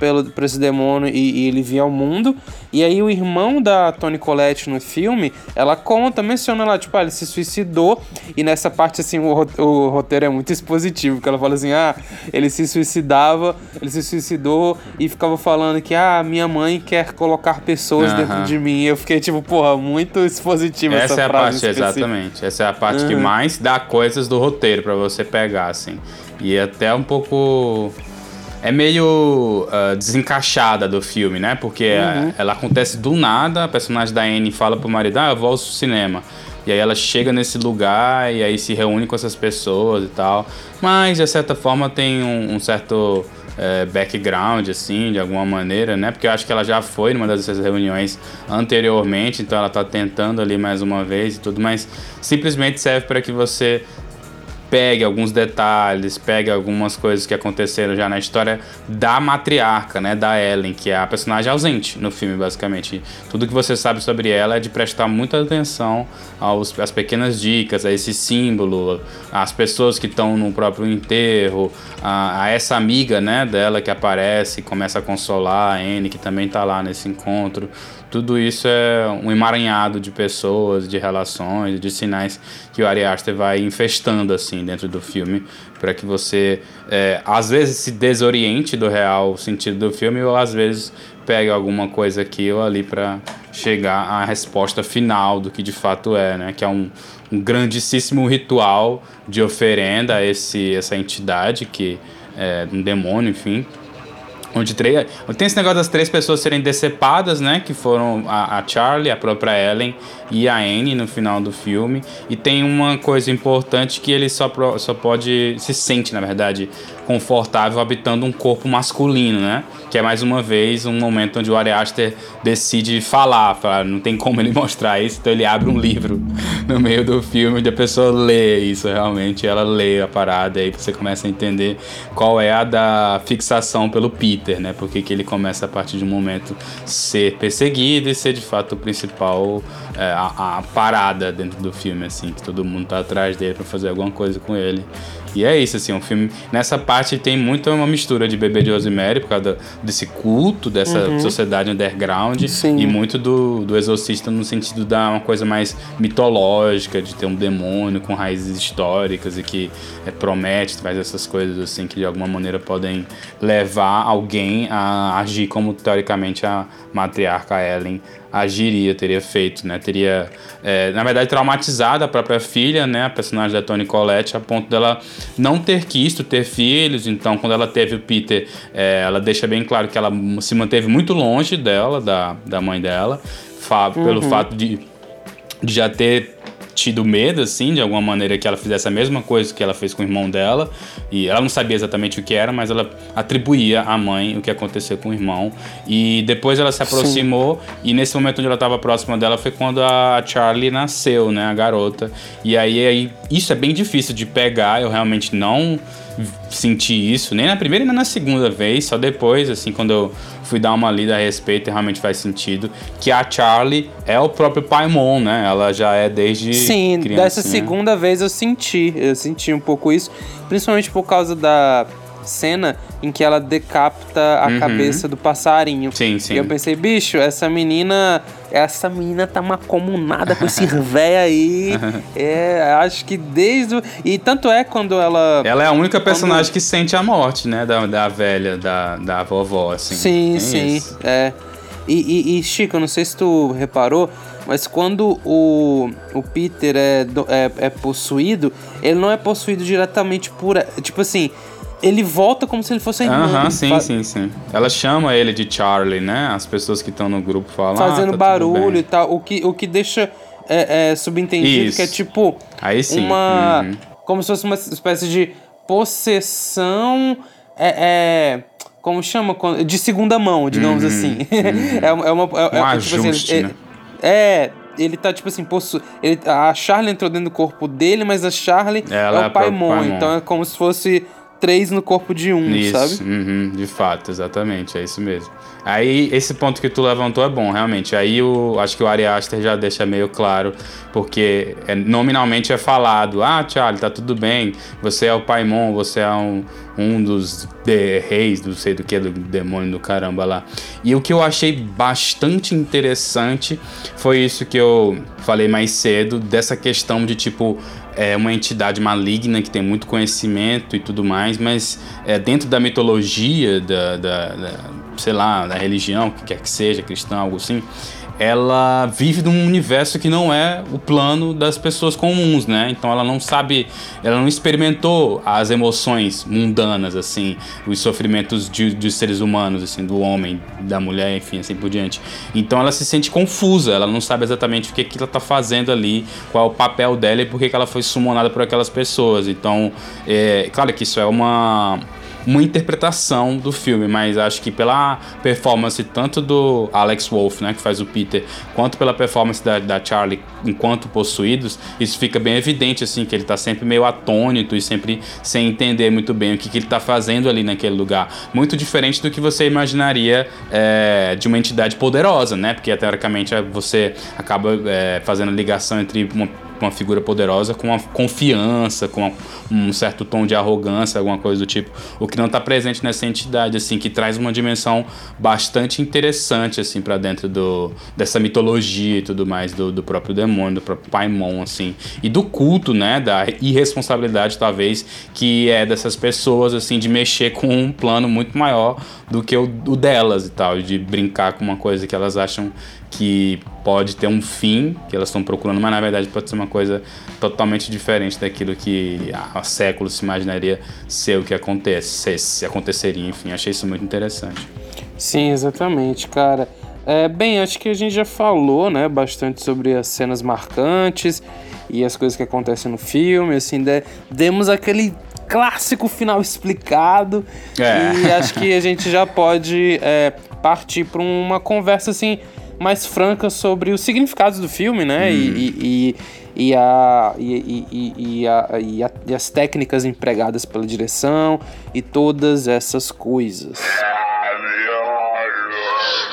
pelo, por esse demônio e, e, ele via ao mundo. E aí o irmão da Toni Collette no filme, ela conta, menciona lá, tipo, ah, ele se suicidou. E nessa parte, assim, o, o roteiro é muito expositivo, que ela fala assim, ah, ele se suicidava, ele se suicidou e ficava falando que, ah, minha mãe quer colocar pessoas dentro de mim. E eu fiquei, tipo, porra, muito expositivo essa, essa é a parte, exatamente. Essa é a parte uhum. que mais dá coisas do roteiro para você pegar, assim. E até um pouco é meio uh, desencaixada do filme, né? Porque uhum. ela acontece do nada, a personagem da Anne fala pro marido, ah, eu vou ao cinema. E aí ela chega nesse lugar e aí se reúne com essas pessoas e tal. Mas, de certa forma, tem um, um certo é, background, assim, de alguma maneira, né? Porque eu acho que ela já foi numa dessas reuniões anteriormente, então ela tá tentando ali mais uma vez e tudo, mas simplesmente serve para que você pegue alguns detalhes, pegue algumas coisas que aconteceram já na história da matriarca, né, da Ellen, que é a personagem ausente no filme, basicamente. Tudo que você sabe sobre ela é de prestar muita atenção aos, às pequenas dicas, a esse símbolo, às pessoas que estão no próprio enterro, a, a, essa amiga, né, dela que aparece e começa a consolar a Anne, que também está lá nesse encontro. Tudo isso é um emaranhado de pessoas, de relações, de sinais que o Ari Aster vai infestando assim dentro do filme para que você é, às vezes se desoriente do real sentido do filme ou às vezes pegue alguma coisa aqui ou ali para chegar à resposta final do que de fato é, né? Que é um, um grandíssimo ritual de oferenda a esse, essa entidade que é um demônio, enfim, Onde três, tem esse negócio das três pessoas serem decepadas, né? Que foram a, a, Charlie, a própria Ellen e a Anne no final do filme. E tem uma coisa importante que ele só, só pode. se sente, na verdade, confortável habitando um corpo masculino, né? Que é mais uma vez um momento onde o Ari Aster decide falar, falar, não tem como ele <laughs> mostrar isso, então ele abre um livro <laughs> no meio do filme onde a pessoa lê isso realmente, ela lê a parada e aí você começa a entender qual é a da fixação pelo Peter, né? Porque que ele começa a partir de um momento ser perseguido e ser de fato o principal é, a, a parada dentro do filme, assim, que todo mundo tá atrás dele para fazer alguma coisa com ele. E é isso, assim, um filme. Nessa parte tem muito uma mistura de Bebê de Rosemary, por causa desse culto, dessa uhum. sociedade underground, Sim. e muito do, do Exorcista no sentido da uma coisa mais mitológica, de ter um demônio com raízes históricas e que é, promete, faz essas coisas assim que de alguma maneira podem levar alguém a agir como teoricamente a matriarca Ellen agiria, teria feito, né? Teria, é, na verdade, traumatizado a própria filha, né? A personagem da Toni Collette, a ponto dela não ter quisto ter filhos. Então, quando ela teve o Peter, é, ela deixa bem claro que ela se manteve muito longe dela, da, da mãe dela, fa uhum. pelo fato de, de já ter tido medo, assim, de alguma maneira que ela fizesse a mesma coisa que ela fez com o irmão dela. E ela não sabia exatamente o que era, mas ela atribuía à mãe o que aconteceu com o irmão. E depois ela se aproximou, Sim. e nesse momento onde ela estava próxima dela foi quando a Charlie nasceu, né, a garota. E aí, aí isso é bem difícil de pegar, eu realmente não senti isso, nem na primeira nem na segunda vez, só depois, assim, quando eu fui dar uma lida a respeito, realmente faz sentido, que a Charlie é o próprio Paimon, né? Ela já é desde Sim, dessa segunda vez eu senti, eu senti um pouco isso, principalmente por causa da cena em que ela decapita a uhum. cabeça do passarinho. Sim, sim. E eu pensei, bicho, essa menina. Essa menina tá macomunada com esse <laughs> véio aí. <laughs> é, acho que desde. O... E tanto é quando ela. Ela é a única personagem quando... que sente a morte, né? Da, da velha, da, da vovó, assim. Sim, é sim. Isso. É. E, e, e, Chico, não sei se tu reparou, mas quando o, o Peter é, é, é possuído, ele não é possuído diretamente por. Tipo assim, ele volta como se ele fosse a irmã. Aham, sim, sim, sim. Ela chama ele de Charlie, né? As pessoas que estão no grupo falam. Fazendo ah, tá barulho e tal. O que, o que deixa é, é, subentendido Isso. que é tipo. Aí sim. Uma. Uhum. Como se fosse uma espécie de possessão. É, é como chama? De segunda mão, digamos uhum, assim. Uhum. é, <laughs> é uma. É, um é, tipo assim, né? é, ele tá, tipo assim, possu... ele, a Charlie entrou dentro do corpo dele, mas a Charlie Ela é o Paimon. Paimon. Então é como se fosse três no corpo de um, Isso, sabe? uhum, de fato, exatamente, é isso mesmo. Aí, esse ponto que tu levantou é bom, realmente. Aí, o, acho que o Ari Aster já deixa meio claro, porque é, nominalmente é falado, ah, Charlie, tá tudo bem, você é o Paimon, você é um, um dos de, reis, não sei do que, do demônio do caramba lá. E o que eu achei bastante interessante foi isso que eu falei mais cedo, dessa questão de, tipo, é uma entidade maligna que tem muito conhecimento e tudo mais, mas é, dentro da mitologia, da, da, da, sei lá, da religião, que quer que seja, cristã, algo assim, ela vive num universo que não é o plano das pessoas comuns, né? Então ela não sabe, ela não experimentou as emoções mundanas, assim, os sofrimentos de, de seres humanos, assim, do homem, da mulher, enfim, assim por diante. Então ela se sente confusa, ela não sabe exatamente o que, que ela tá fazendo ali, qual é o papel dela e por que, que ela foi sumonada por aquelas pessoas. Então, é claro que isso é uma uma interpretação do filme, mas acho que pela performance tanto do Alex Wolff, né, que faz o Peter, quanto pela performance da, da Charlie enquanto possuídos, isso fica bem evidente, assim, que ele tá sempre meio atônito e sempre sem entender muito bem o que, que ele tá fazendo ali naquele lugar. Muito diferente do que você imaginaria é, de uma entidade poderosa, né, porque teoricamente você acaba é, fazendo ligação entre uma uma figura poderosa com uma confiança, com um certo tom de arrogância, alguma coisa do tipo, o que não está presente nessa entidade, assim, que traz uma dimensão bastante interessante, assim, para dentro do, dessa mitologia e tudo mais do, do próprio demônio, do próprio Paimon, assim, e do culto, né, da irresponsabilidade, talvez, que é dessas pessoas, assim, de mexer com um plano muito maior do que o, o delas e tal, de brincar com uma coisa que elas acham que pode ter um fim que elas estão procurando, mas na verdade pode ser uma coisa totalmente diferente daquilo que há séculos se imaginaria ser o que acontece, se aconteceria, enfim, achei isso muito interessante. Sim, exatamente, cara. É, bem, acho que a gente já falou, né, bastante sobre as cenas marcantes e as coisas que acontecem no filme, assim, de, demos aquele clássico final explicado é. e acho que a gente já pode é, partir para uma conversa assim mais franca sobre os significados do filme, né? Hum. E, e, e, a, e, e, a, e, a, e as técnicas empregadas pela direção e todas essas coisas.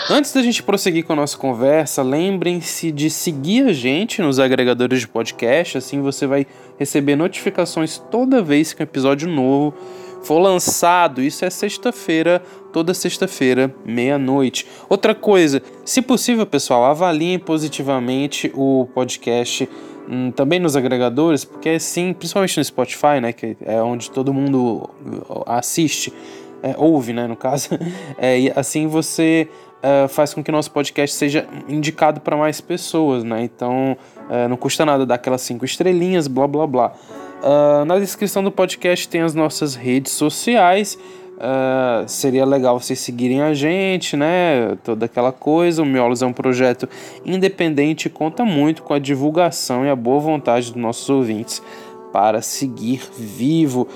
Antes da gente prosseguir com a nossa conversa, lembrem-se de seguir a gente nos agregadores de podcast, assim você vai receber notificações toda vez que um episódio novo for lançado. Isso é sexta-feira, toda sexta-feira, meia-noite. Outra coisa, se possível, pessoal, avaliem positivamente o podcast hum, também nos agregadores, porque assim, principalmente no Spotify, né, que é onde todo mundo assiste, é, ouve, né, no caso, <laughs> é, e assim você é, faz com que nosso podcast seja indicado para mais pessoas, né? Então é, não custa nada dar aquelas cinco estrelinhas, blá blá blá. Uh, na descrição do podcast tem as nossas redes sociais. Uh, seria legal vocês seguirem a gente, né? Toda aquela coisa. O Miolos é um projeto independente e conta muito com a divulgação e a boa vontade dos nossos ouvintes para seguir vivo.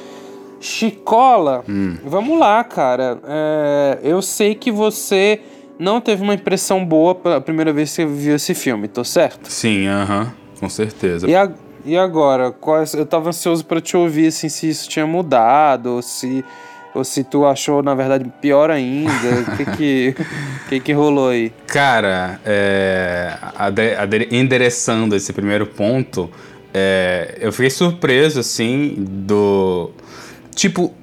Chicola, hum. vamos lá, cara. É, eu sei que você não teve uma impressão boa pela primeira vez que você viu esse filme, tô certo? Sim, aham, uh -huh, com certeza. E, a, e agora? Quais, eu tava ansioso para te ouvir assim, se isso tinha mudado, ou se, ou se tu achou, na verdade, pior ainda. O que que, que que rolou aí? Cara, é, endereçando esse primeiro ponto, é, eu fiquei surpreso, assim, do. Tipo,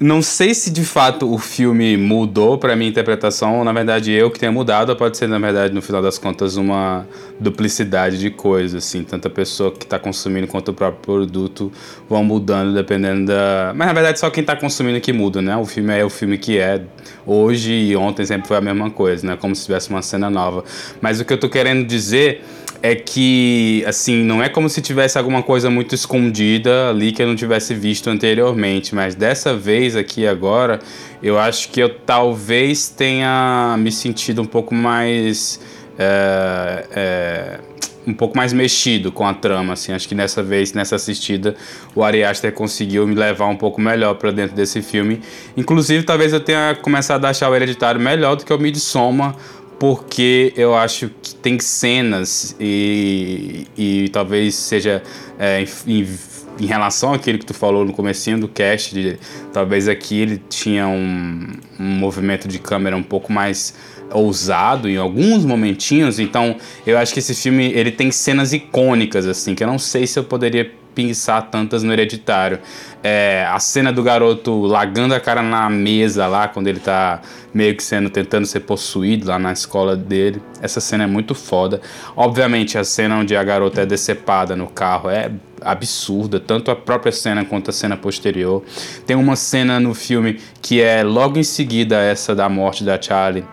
não sei se de fato o filme mudou para minha interpretação, ou na verdade eu que tenha mudado, pode ser na verdade no final das contas uma duplicidade de coisas, assim, tanto a pessoa que está consumindo quanto o próprio produto vão mudando dependendo da. Mas na verdade só quem está consumindo que muda, né? O filme é o filme que é hoje e ontem sempre foi a mesma coisa, né? Como se tivesse uma cena nova. Mas o que eu tô querendo dizer é que, assim, não é como se tivesse alguma coisa muito escondida ali que eu não tivesse visto anteriormente, mas dessa vez aqui agora, eu acho que eu talvez tenha me sentido um pouco mais. É, é, um pouco mais mexido com a trama, assim. Acho que nessa vez, nessa assistida, o Ari Aster conseguiu me levar um pouco melhor para dentro desse filme. Inclusive, talvez eu tenha começado a achar o Hereditário melhor do que o Midsommar, porque eu acho que tem cenas e, e talvez seja é, em, em, relação àquilo que tu falou no comecinho do cast, de, talvez aqui ele tinha um, um movimento de câmera um pouco mais ousado em alguns momentinhos, então eu acho que esse filme ele tem cenas icônicas assim, que eu não sei se eu poderia pensar tantas no Hereditário. É, a cena do garoto lagando a cara na mesa lá, quando ele tá meio que sendo, tentando ser possuído lá na escola dele. Essa cena é muito foda. Obviamente, a cena onde a garota é decepada no carro é absurda, tanto a própria cena quanto a cena posterior. Tem uma cena no filme que é logo em seguida essa da morte da Charlie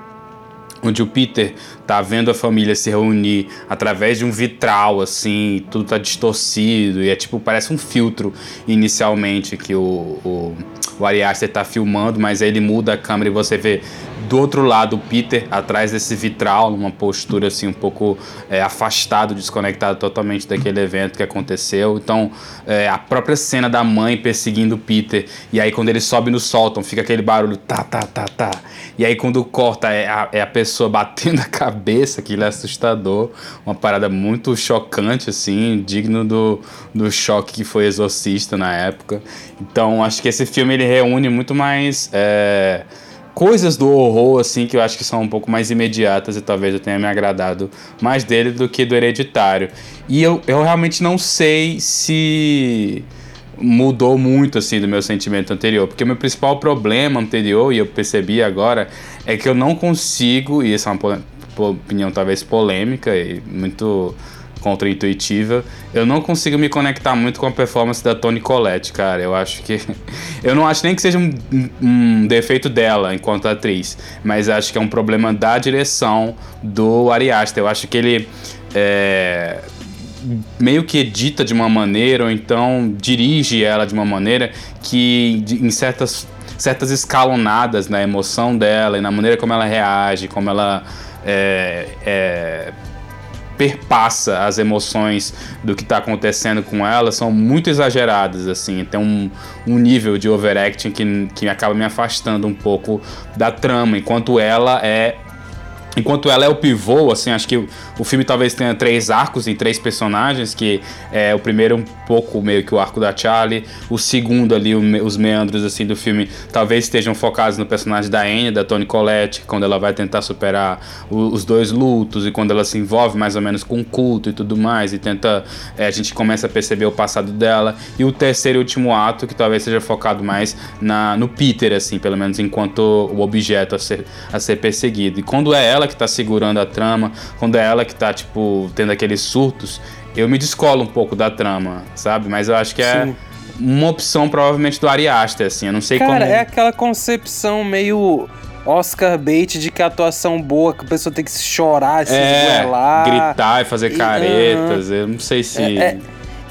onde o Peter tá vendo a família se reunir através de um vitral, assim, tudo tá distorcido, e é tipo, parece um filtro inicialmente que o, o, o Ari Aster tá filmando, mas aí ele muda a câmera e você vê do outro lado o Peter atrás desse vitral, numa postura assim um pouco é, afastado, desconectado totalmente daquele evento que aconteceu. Então, é, a própria cena da mãe perseguindo o Peter, e aí quando ele sobe no sótão, fica aquele barulho tá, tá, tá, tá. E aí quando corta é a, é a pessoa <laughs> batendo a cabeça, aquilo é assustador. Uma parada muito chocante, assim, digno do, do choque que foi Exorcista na época. Então acho que esse filme ele reúne muito mais. É, coisas do horror, assim, que eu acho que são um pouco mais imediatas e talvez eu tenha me agradado mais dele do que do Hereditário. E eu, eu realmente não sei se mudou muito assim do meu sentimento anterior, porque o meu principal problema anterior e eu percebi agora é que eu não consigo, e essa é uma opinião talvez polêmica e muito contra-intuitiva, eu não consigo me conectar muito com a performance da Toni Collette, cara. Eu acho que. <laughs> Eu não acho nem que seja um, um, defeito dela enquanto atriz, mas acho que é um problema da direção do Ari Aster. Eu acho que ele. É meio que edita de uma maneira, ou então dirige ela de uma maneira que em certas, certas escalonadas na emoção dela e na maneira como ela reage, como ela é, é, perpassa as emoções do que está acontecendo com ela são muito exageradas, assim, tem um, um nível de overacting que, que acaba me afastando um pouco da trama, enquanto ela é Enquanto ela é o pivô, assim, acho que o, filme talvez tenha três arcos em três personagens, que é o primeiro um pouco meio que o arco da Charlie, o segundo ali, o, os meandros assim do filme talvez estejam focados no personagem da Anne, da Toni Collette, quando ela vai tentar superar o, os dois lutos e quando ela se envolve mais ou menos com o culto e tudo mais e tenta, é, a gente começa a perceber o passado dela, e o terceiro e último ato que talvez seja focado mais na, no Peter, assim, pelo menos enquanto o objeto a ser, a ser perseguido. E quando é ela que tá segurando a trama, quando é ela que tá, tipo, tendo aqueles surtos, eu me descolo um pouco da trama, sabe? Mas eu acho que é Sim. uma opção provavelmente do Ari Aster, assim, eu não sei Cara, como... Cara, é aquela concepção meio... Oscar bait de que a atuação boa, que a pessoa tem que chorar, se é, gritar e fazer caretas. Uh, eu não sei se. É, é,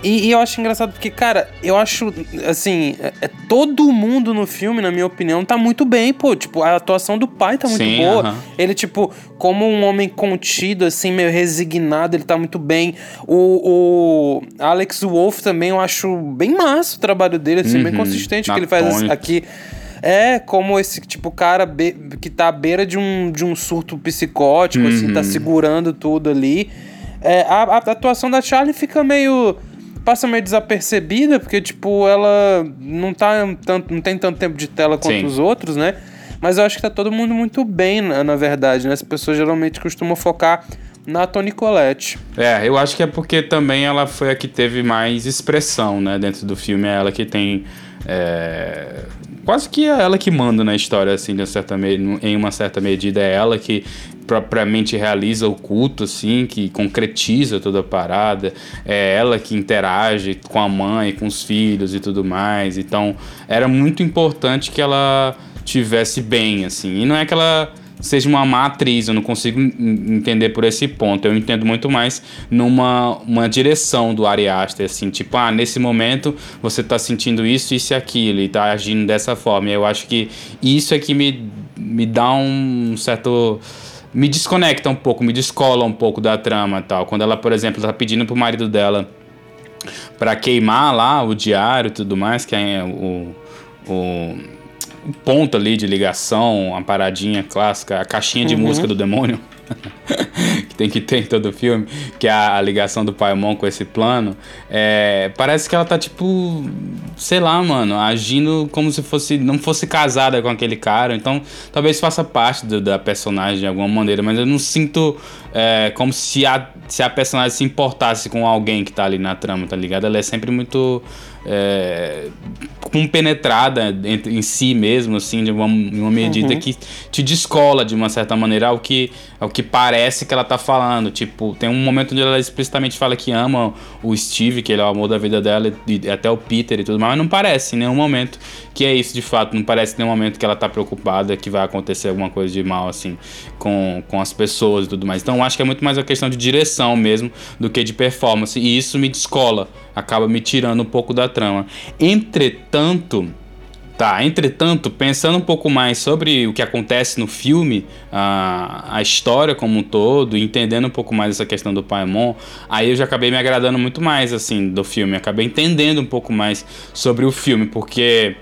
e, e, eu acho engraçado porque, cara, eu acho, assim, é, é, todo mundo no filme, na minha opinião, tá muito bem, pô. Tipo, a atuação do pai tá muito Sim, boa. Uh -huh. Ele, tipo, como um homem contido, assim, meio resignado, ele tá muito bem. O, o Alex Wolff também, eu acho bem massa o trabalho dele, assim, bem uhum. consistente o que ele faz aqui. É como esse tipo cara que tá à beira de um, de um surto psicótico, uhum. assim, tá uhum. segurando tudo ali. É, a, a, atuação da Charlie fica meio passa meio desapercebida, porque, tipo, ela não tá tanto, não tem tanto tempo de tela quanto Sim. os outros, né? Mas eu acho que tá todo mundo muito bem, na, na verdade, né? As pessoas geralmente costumam focar na Toni Collette. É, eu acho que é porque também ela foi a que teve mais expressão, né? Dentro do filme, é ela que tem. É, quase que é ela que manda na história, assim, de certa em uma certa medida. É ela que propriamente realiza o culto, assim, que concretiza toda a parada. É ela que interage com a mãe, com os filhos e tudo mais. Então, era muito importante que ela tivesse bem, assim. E não é que ela seja uma má atriz, eu não consigo entender por esse ponto. Eu entendo muito mais numa uma direção do Ari Aster, assim, tipo, ah, nesse momento você tá sentindo isso, isso e aquilo, e tá agindo dessa forma. Eu acho que isso é que me, me dá um certo me desconecta um pouco, me descola um pouco da trama tal. Quando ela, por exemplo, tá pedindo pro marido dela para queimar lá o diário e tudo mais, que é o, o, o, ponto ali de ligação, a paradinha clássica, a caixinha de uhum. música do demônio. <laughs> <laughs> que tem que ter em todo filme, que é a, a ligação do Paimon com esse plano, é, parece que ela tá tipo, sei lá, mano, agindo como se fosse não fosse casada com aquele cara. Então, talvez faça parte do, da personagem de alguma maneira, mas eu não sinto é, como se a, se a personagem se importasse com alguém que tá ali na trama, tá ligado? Ela é sempre muito é, compenetrada em, em si mesmo, assim, de uma, uma medida uhum. que te descola de uma certa maneira ao que, ao que parece que ela tá falando. Tipo, tem um momento onde ela explicitamente fala que ama o Steve, que ele é o amor da vida dela, e até o Peter e tudo mais, mas não parece em nenhum momento que é isso de fato. Não parece em nenhum momento que ela tá preocupada que vai acontecer alguma coisa de mal, assim, com, com as pessoas e tudo mais. Então, acho que é muito mais uma questão de direção mesmo do que de performance, e isso me descola, acaba me tirando um pouco da trama. Entretanto, Tá, entretanto, pensando um pouco mais sobre o que acontece no filme, a, a história como um todo, entendendo um pouco mais essa questão do Paimon, aí eu já acabei me agradando muito mais, assim, do filme. Acabei entendendo um pouco mais sobre o filme, porque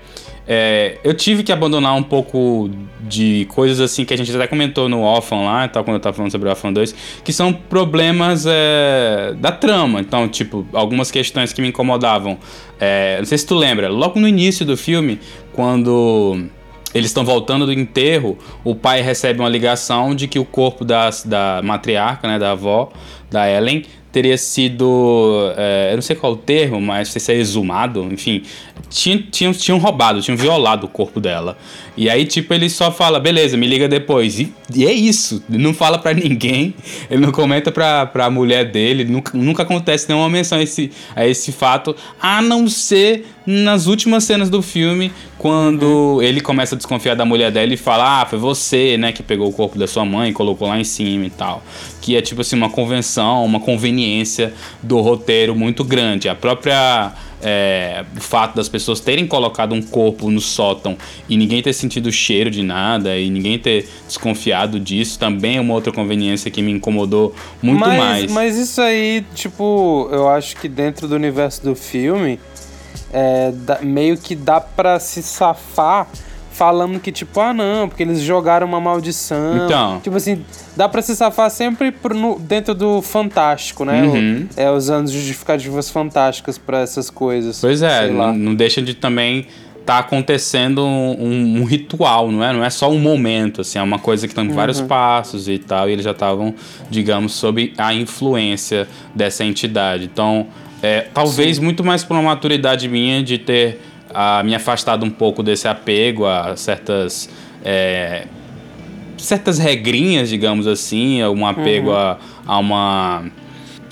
é, eu tive que abandonar um pouco de coisas assim que a gente até comentou no Orphan lá, tal, quando eu tava falando sobre o Orphan 2, que são problemas é, da trama. Então, tipo, algumas questões que me incomodavam. É, não sei se tu lembra, logo no início do filme, quando eles estão voltando do enterro, o pai recebe uma ligação de que o corpo da, da matriarca, né, da avó, da Ellen, teria sido. É, eu não sei qual o termo, mas sei se é exumado, enfim. Tinham, tinham, tinham roubado, tinham violado o corpo dela. E aí, tipo, ele só fala, beleza, me liga depois. E, e é isso. Não fala para <laughs> ninguém, ele não comenta pra, pra mulher dele, nunca, nunca acontece nenhuma menção a esse, a esse fato, a não ser nas últimas cenas do filme, quando ele começa a desconfiar da mulher dela e fala, ah, foi você, né, que pegou o corpo da sua mãe e colocou lá em cima e tal. Que é tipo assim, uma convenção, uma conveniência do roteiro muito grande. A própria é, o fato das pessoas terem colocado um corpo no sótão e ninguém ter sentido o cheiro de nada e ninguém ter desconfiado disso também é uma outra conveniência que me incomodou muito mas, mais. Mas isso aí, tipo, eu acho que dentro do universo do filme, é, dá, meio que dá para se safar falando que, tipo, ah, não, porque eles jogaram uma maldição. Então. Tipo assim, dá pra se safar sempre pro, no, dentro do fantástico, né? Uhum. O, é, usando justificativas fantásticas para essas coisas. Pois é, não, não, deixa de também tá acontecendo um, um, ritual, não é? Não é só um momento, assim, é uma coisa que tem uhum. vários passos e tal, e eles já estavam, digamos, sob a influência dessa entidade. Então, é, talvez Sim. muito mais por uma maturidade minha de ter a me afastado um pouco desse apego a certas é, certas regrinhas, digamos assim, um apego uhum. a, a uma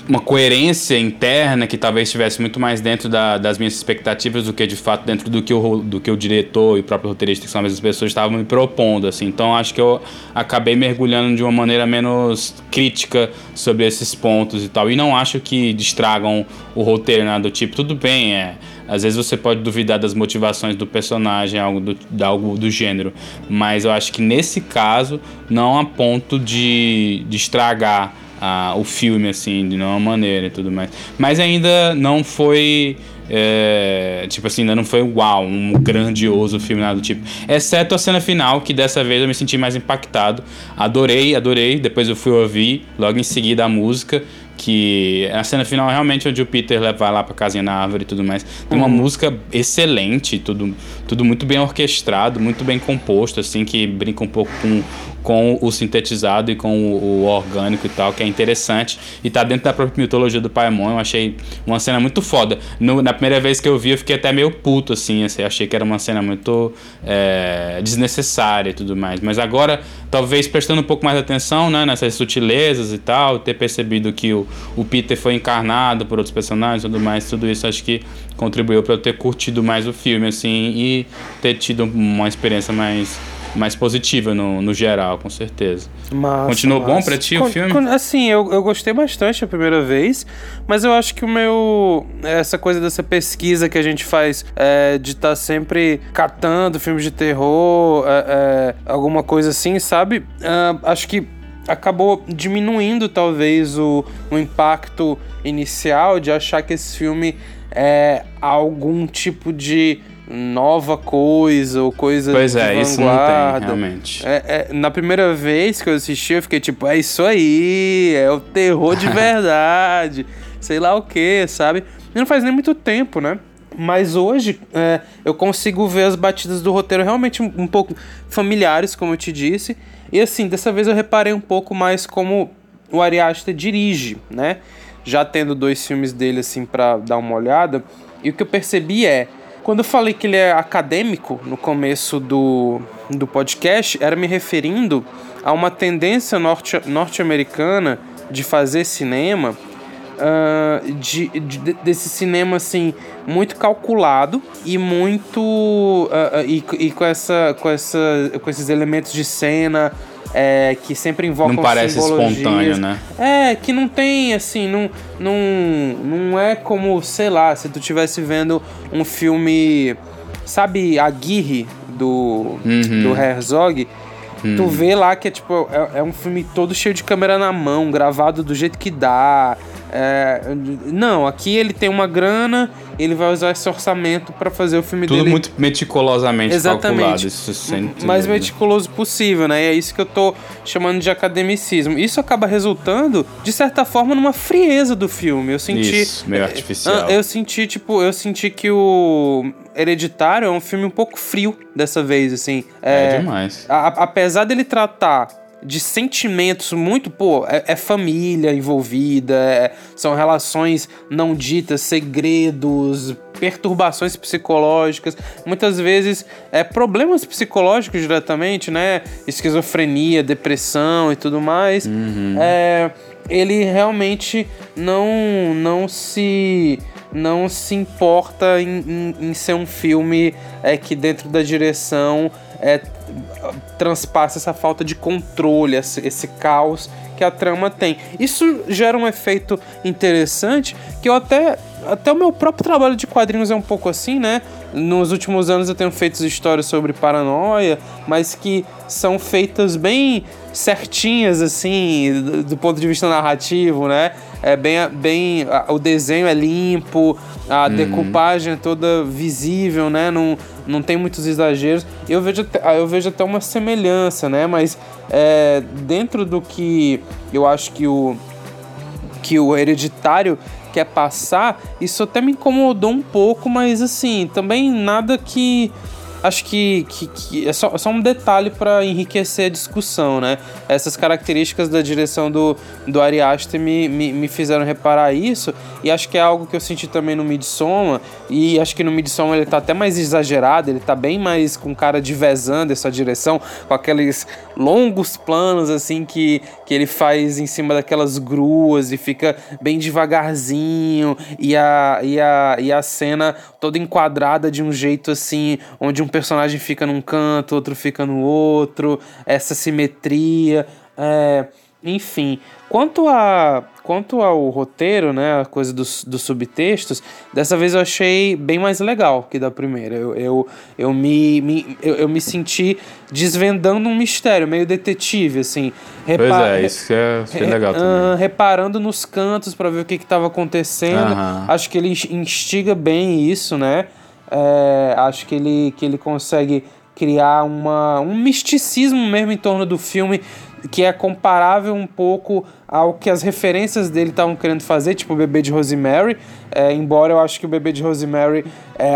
uma coerência interna que talvez estivesse muito mais dentro da, das minhas expectativas do que de fato dentro do que, o, do que o diretor e o próprio roteirista, que são as mesmas pessoas, estavam me propondo. Assim. Então acho que eu acabei mergulhando de uma maneira menos crítica sobre esses pontos e tal. E não acho que distragam o roteiro, nada do tipo. Tudo bem, é às vezes você pode duvidar das motivações do personagem, algo do, de algo do gênero. Mas eu acho que nesse caso, não a ponto de, de estragar uh, o filme, assim, de nenhuma maneira e tudo mais. Mas ainda não foi. É, tipo assim, ainda não foi uau, um grandioso filme, nada do tipo. Exceto a cena final, que dessa vez eu me senti mais impactado. Adorei, adorei. Depois eu fui ouvir, logo em seguida a música que a cena final é realmente onde o Peter leva lá pra casinha na árvore e tudo mais. Tem uma uhum. música excelente, tudo, tudo muito bem orquestrado, muito bem composto, assim, que brinca um pouco com, com o sintetizado e com o, orgânico e tal, que é interessante. E tá dentro da própria mitologia do Paimon, eu achei uma cena muito foda. No, na primeira vez que eu vi, eu fiquei até meio puto, assim, assim achei que era uma cena muito é, desnecessária e tudo mais. Mas agora, talvez prestando um pouco mais atenção, né, nessas sutilezas e tal, ter percebido que o, o Peter foi encarnado por outros personagens e tudo mais, tudo isso acho que contribuiu para eu ter curtido mais o filme, assim, e ter tido uma experiência mais mais positiva no, no geral, com certeza. Massa, Continuou massa. bom pra ti con, o filme? Con, assim, eu, eu gostei bastante a primeira vez, mas eu acho que o meu. Essa coisa dessa pesquisa que a gente faz é, de estar tá sempre catando filmes de terror, é, é, alguma coisa assim, sabe? Uh, acho que acabou diminuindo talvez o, o impacto inicial de achar que esse filme é algum tipo de nova coisa ou coisa pois é, isso não tem, realmente. É, é, na primeira vez que eu assisti, eu fiquei tipo, é isso aí, é o terror de <laughs> verdade, sei lá o que, sabe? E não faz nem muito tempo, né? Mas hoje é, eu consigo ver as batidas do roteiro realmente um, um, pouco familiares, como eu te disse. E assim, dessa vez eu reparei um pouco mais como o Ari Aster dirige, né? Já tendo dois filmes dele assim para dar uma olhada. E o que eu percebi é, quando eu falei que ele é acadêmico no começo do, do podcast, era me referindo a uma tendência norte, norte-americana de fazer cinema uh, de, de, desse cinema assim muito calculado e muito uh, e, e, com essa com essa com esses elementos de cena é, que sempre invocam Não parece espontâneo, né? É, que não tem, assim, não, não, não é como, sei lá, se tu estivesse vendo um filme, sabe, Aguirre, do, uhum. do Herzog, Hum. Tu vê lá que é tipo, é, é, um filme todo cheio de câmera na mão, gravado do jeito que dá. É, não, aqui ele tem uma grana, ele vai usar esse orçamento para fazer o filme Tudo dele. Tudo muito meticulosamente Exatamente. calculado. Isso sempre mais meticuloso possível, né? E é isso que eu tô chamando de academicismo. Isso acaba resultando, de certa forma, numa frieza do filme. Eu senti. Isso, meio artificial. Eu senti, tipo, eu senti que o Hereditário é um filme um pouco frio dessa vez, assim. É, é demais. A, apesar dele tratar de sentimentos muito, pô, é, é família envolvida, é, são relações não ditas, segredos, perturbações psicológicas, muitas vezes é problemas psicológicos diretamente, né? Esquizofrenia, depressão e tudo mais. Uhum. É, ele realmente não não se não se importa em, em, em ser um filme é, que dentro da direção é, transpassa essa falta de controle, esse, esse caos que a trama tem. Isso gera um efeito interessante que eu até até o meu próprio trabalho de quadrinhos é um pouco assim, né? Nos últimos anos eu tenho feito histórias sobre paranoia, mas que são feitas bem certinhas, assim, do, do ponto de vista narrativo, né? É bem, bem o desenho é limpo, a uhum. decupagem é toda visível, né? Não, não tem muitos exageros. Eu vejo, até, eu vejo até uma semelhança, né? Mas é, dentro do que eu acho que o, que o hereditário quer passar, isso até me incomodou um pouco, mas assim, também nada que acho que, que, que, é, só, é só um detalhe para enriquecer a discussão, né? Essas características da direção do, do Ari Aster me, me, me, fizeram reparar isso, e acho que é algo que eu senti também no Midsommar, e acho que no Midsommar ele tá até mais exagerado, ele tá bem mais com cara de vezando essa direção, com aqueles longos planos, assim, que, que ele faz em cima daquelas gruas, e fica bem devagarzinho, e a, e a, e a cena toda enquadrada de um jeito, assim, onde um personagem fica num canto, outro fica no outro, essa simetria, é, enfim. Quanto a quanto ao roteiro, né, a coisa dos, dos subtextos, dessa vez eu achei bem mais legal que da primeira. Eu, eu, eu, me, me eu, eu me senti desvendando um mistério, meio detetive, assim. Repa pois é, isso é, é legal também. Uh, reparando nos cantos para ver o que estava acontecendo. Uhum. Acho que ele instiga bem isso, né? É, acho que ele, que ele consegue criar uma, um misticismo mesmo em torno do filme que é comparável um pouco ao que as referências dele estavam querendo fazer, tipo o Bebê de Rosemary, é, embora eu acho que o Bebê de Rosemary é,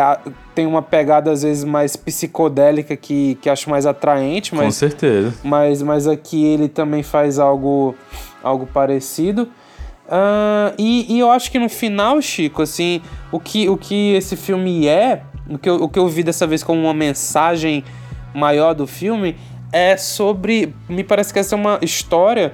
tem uma pegada às vezes mais psicodélica que, que acho mais atraente, mas, com certeza. Mas, mas aqui ele também faz algo, algo parecido. Uh, e, e, eu acho que no final, Chico, assim, o que, o que esse filme é, o que, eu, o que eu vi dessa vez como uma mensagem maior do filme, é sobre. Me parece que essa é uma história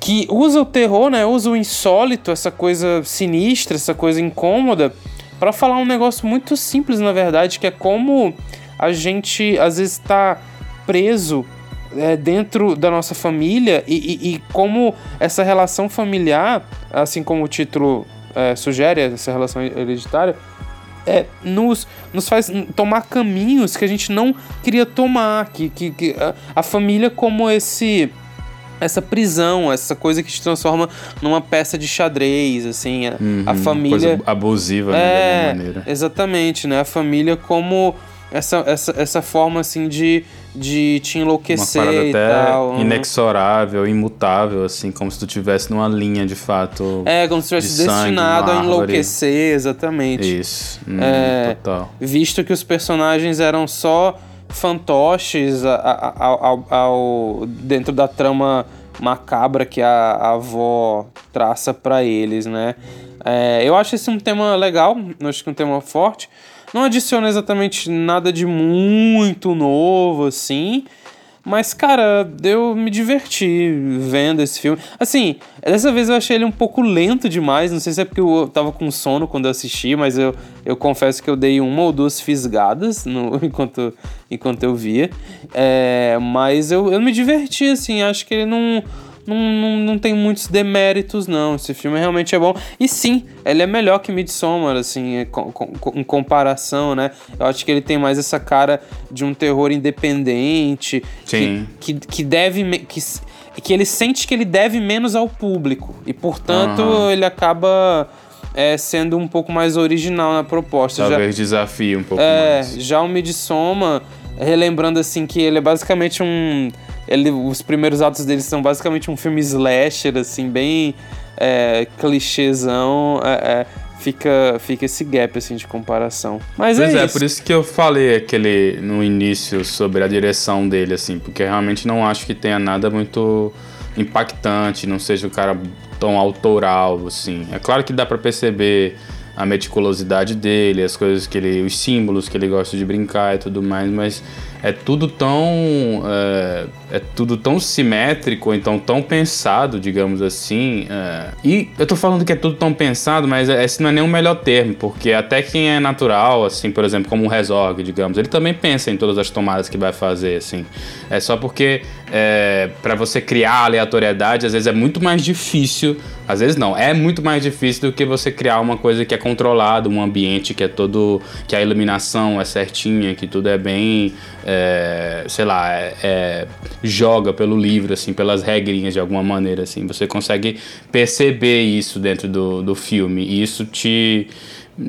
que usa o terror, né? Usa o insólito, essa coisa sinistra, essa coisa incômoda, para falar um negócio muito simples, na verdade, que é como a gente às vezes está preso é, dentro da nossa família e, e, e, como essa relação familiar, assim como o título é, sugere, essa relação hereditária, é, nos, nos faz tomar caminhos que a gente não queria tomar, que, que, que a, a família como esse essa prisão, essa coisa que te transforma numa peça de xadrez, assim, a, Uhum, a família Coisa abusiva, né, de é, alguma maneira. exatamente, né? A família como essa, essa, essa forma assim de, de te Uma enlouquecer parada e até tal. né? inexorável, imutável, assim, como se tu tivesse numa linha de fato. É, como se estivesse de sangue, destinado a uma árvore. enlouquecer, exatamente. Isso, hum, É. total. Visto que os personagens eram só fantoches a- a- a- ao, ao- dentro da trama macabra que a, a avó traça pra eles, né? É, eu acho esse um tema legal, acho que é um tema forte. Não adiciona exatamente nada de muito novo, assim. Mas, cara, eu me diverti vendo esse filme. Assim, dessa vez eu achei ele um pouco lento demais. Não sei se é porque eu tava com sono quando eu assisti, mas eu, eu confesso que eu dei uma ou duas fisgadas no, <laughs> enquanto, enquanto eu via. É, mas eu, eu me diverti, assim. Acho que ele não, não, não, não tem muitos deméritos, não. Esse filme realmente é bom. E sim, ele é melhor que Midsommar, assim, é com- com- em comparação, né? Eu acho que ele tem mais essa cara de um terror independente. Sim. Que, que, que deve. Que, que ele sente que ele deve menos ao público. E, portanto, Aham. ele acaba é, sendo um pouco mais original na proposta. Já- Talvez desafie um pouco é, mais. já o Midsommar, relembrando assim que ele é basicamente um. Ele, os primeiros atos dele são basicamente um filme slasher, assim, bem é, clichêzão. é, é, fica, fica esse gap assim de comparação. Mas Pois é, é, isso. por isso que eu falei aquele no início sobre a direção dele, assim, porque realmente não acho que tenha nada muito impactante, não seja o cara tão autoral, assim. É claro que dá pra perceber a meticulosidade dele, as coisas que ele, os símbolos que ele gosta de brincar e tudo mais, mas é tudo tão é, é tudo tão simétrico, então tão pensado, digamos assim. é. E eu tô falando que é tudo tão pensado, mas esse não é nem o melhor termo, porque até quem é natural, assim, por exemplo, como um Resorg, digamos, ele também pensa em todas as tomadas que vai fazer, assim. É só porque é, para você criar aleatoriedade, às vezes é muito mais difícil. Às vezes não, é muito mais difícil do que você criar uma coisa que é controlada, um ambiente que é todo. que a iluminação é certinha, que tudo é bem. é, sei lá, é- é, joga pelo livro, assim, pelas regrinhas de alguma maneira, assim. Você consegue perceber isso dentro do, do filme e isso te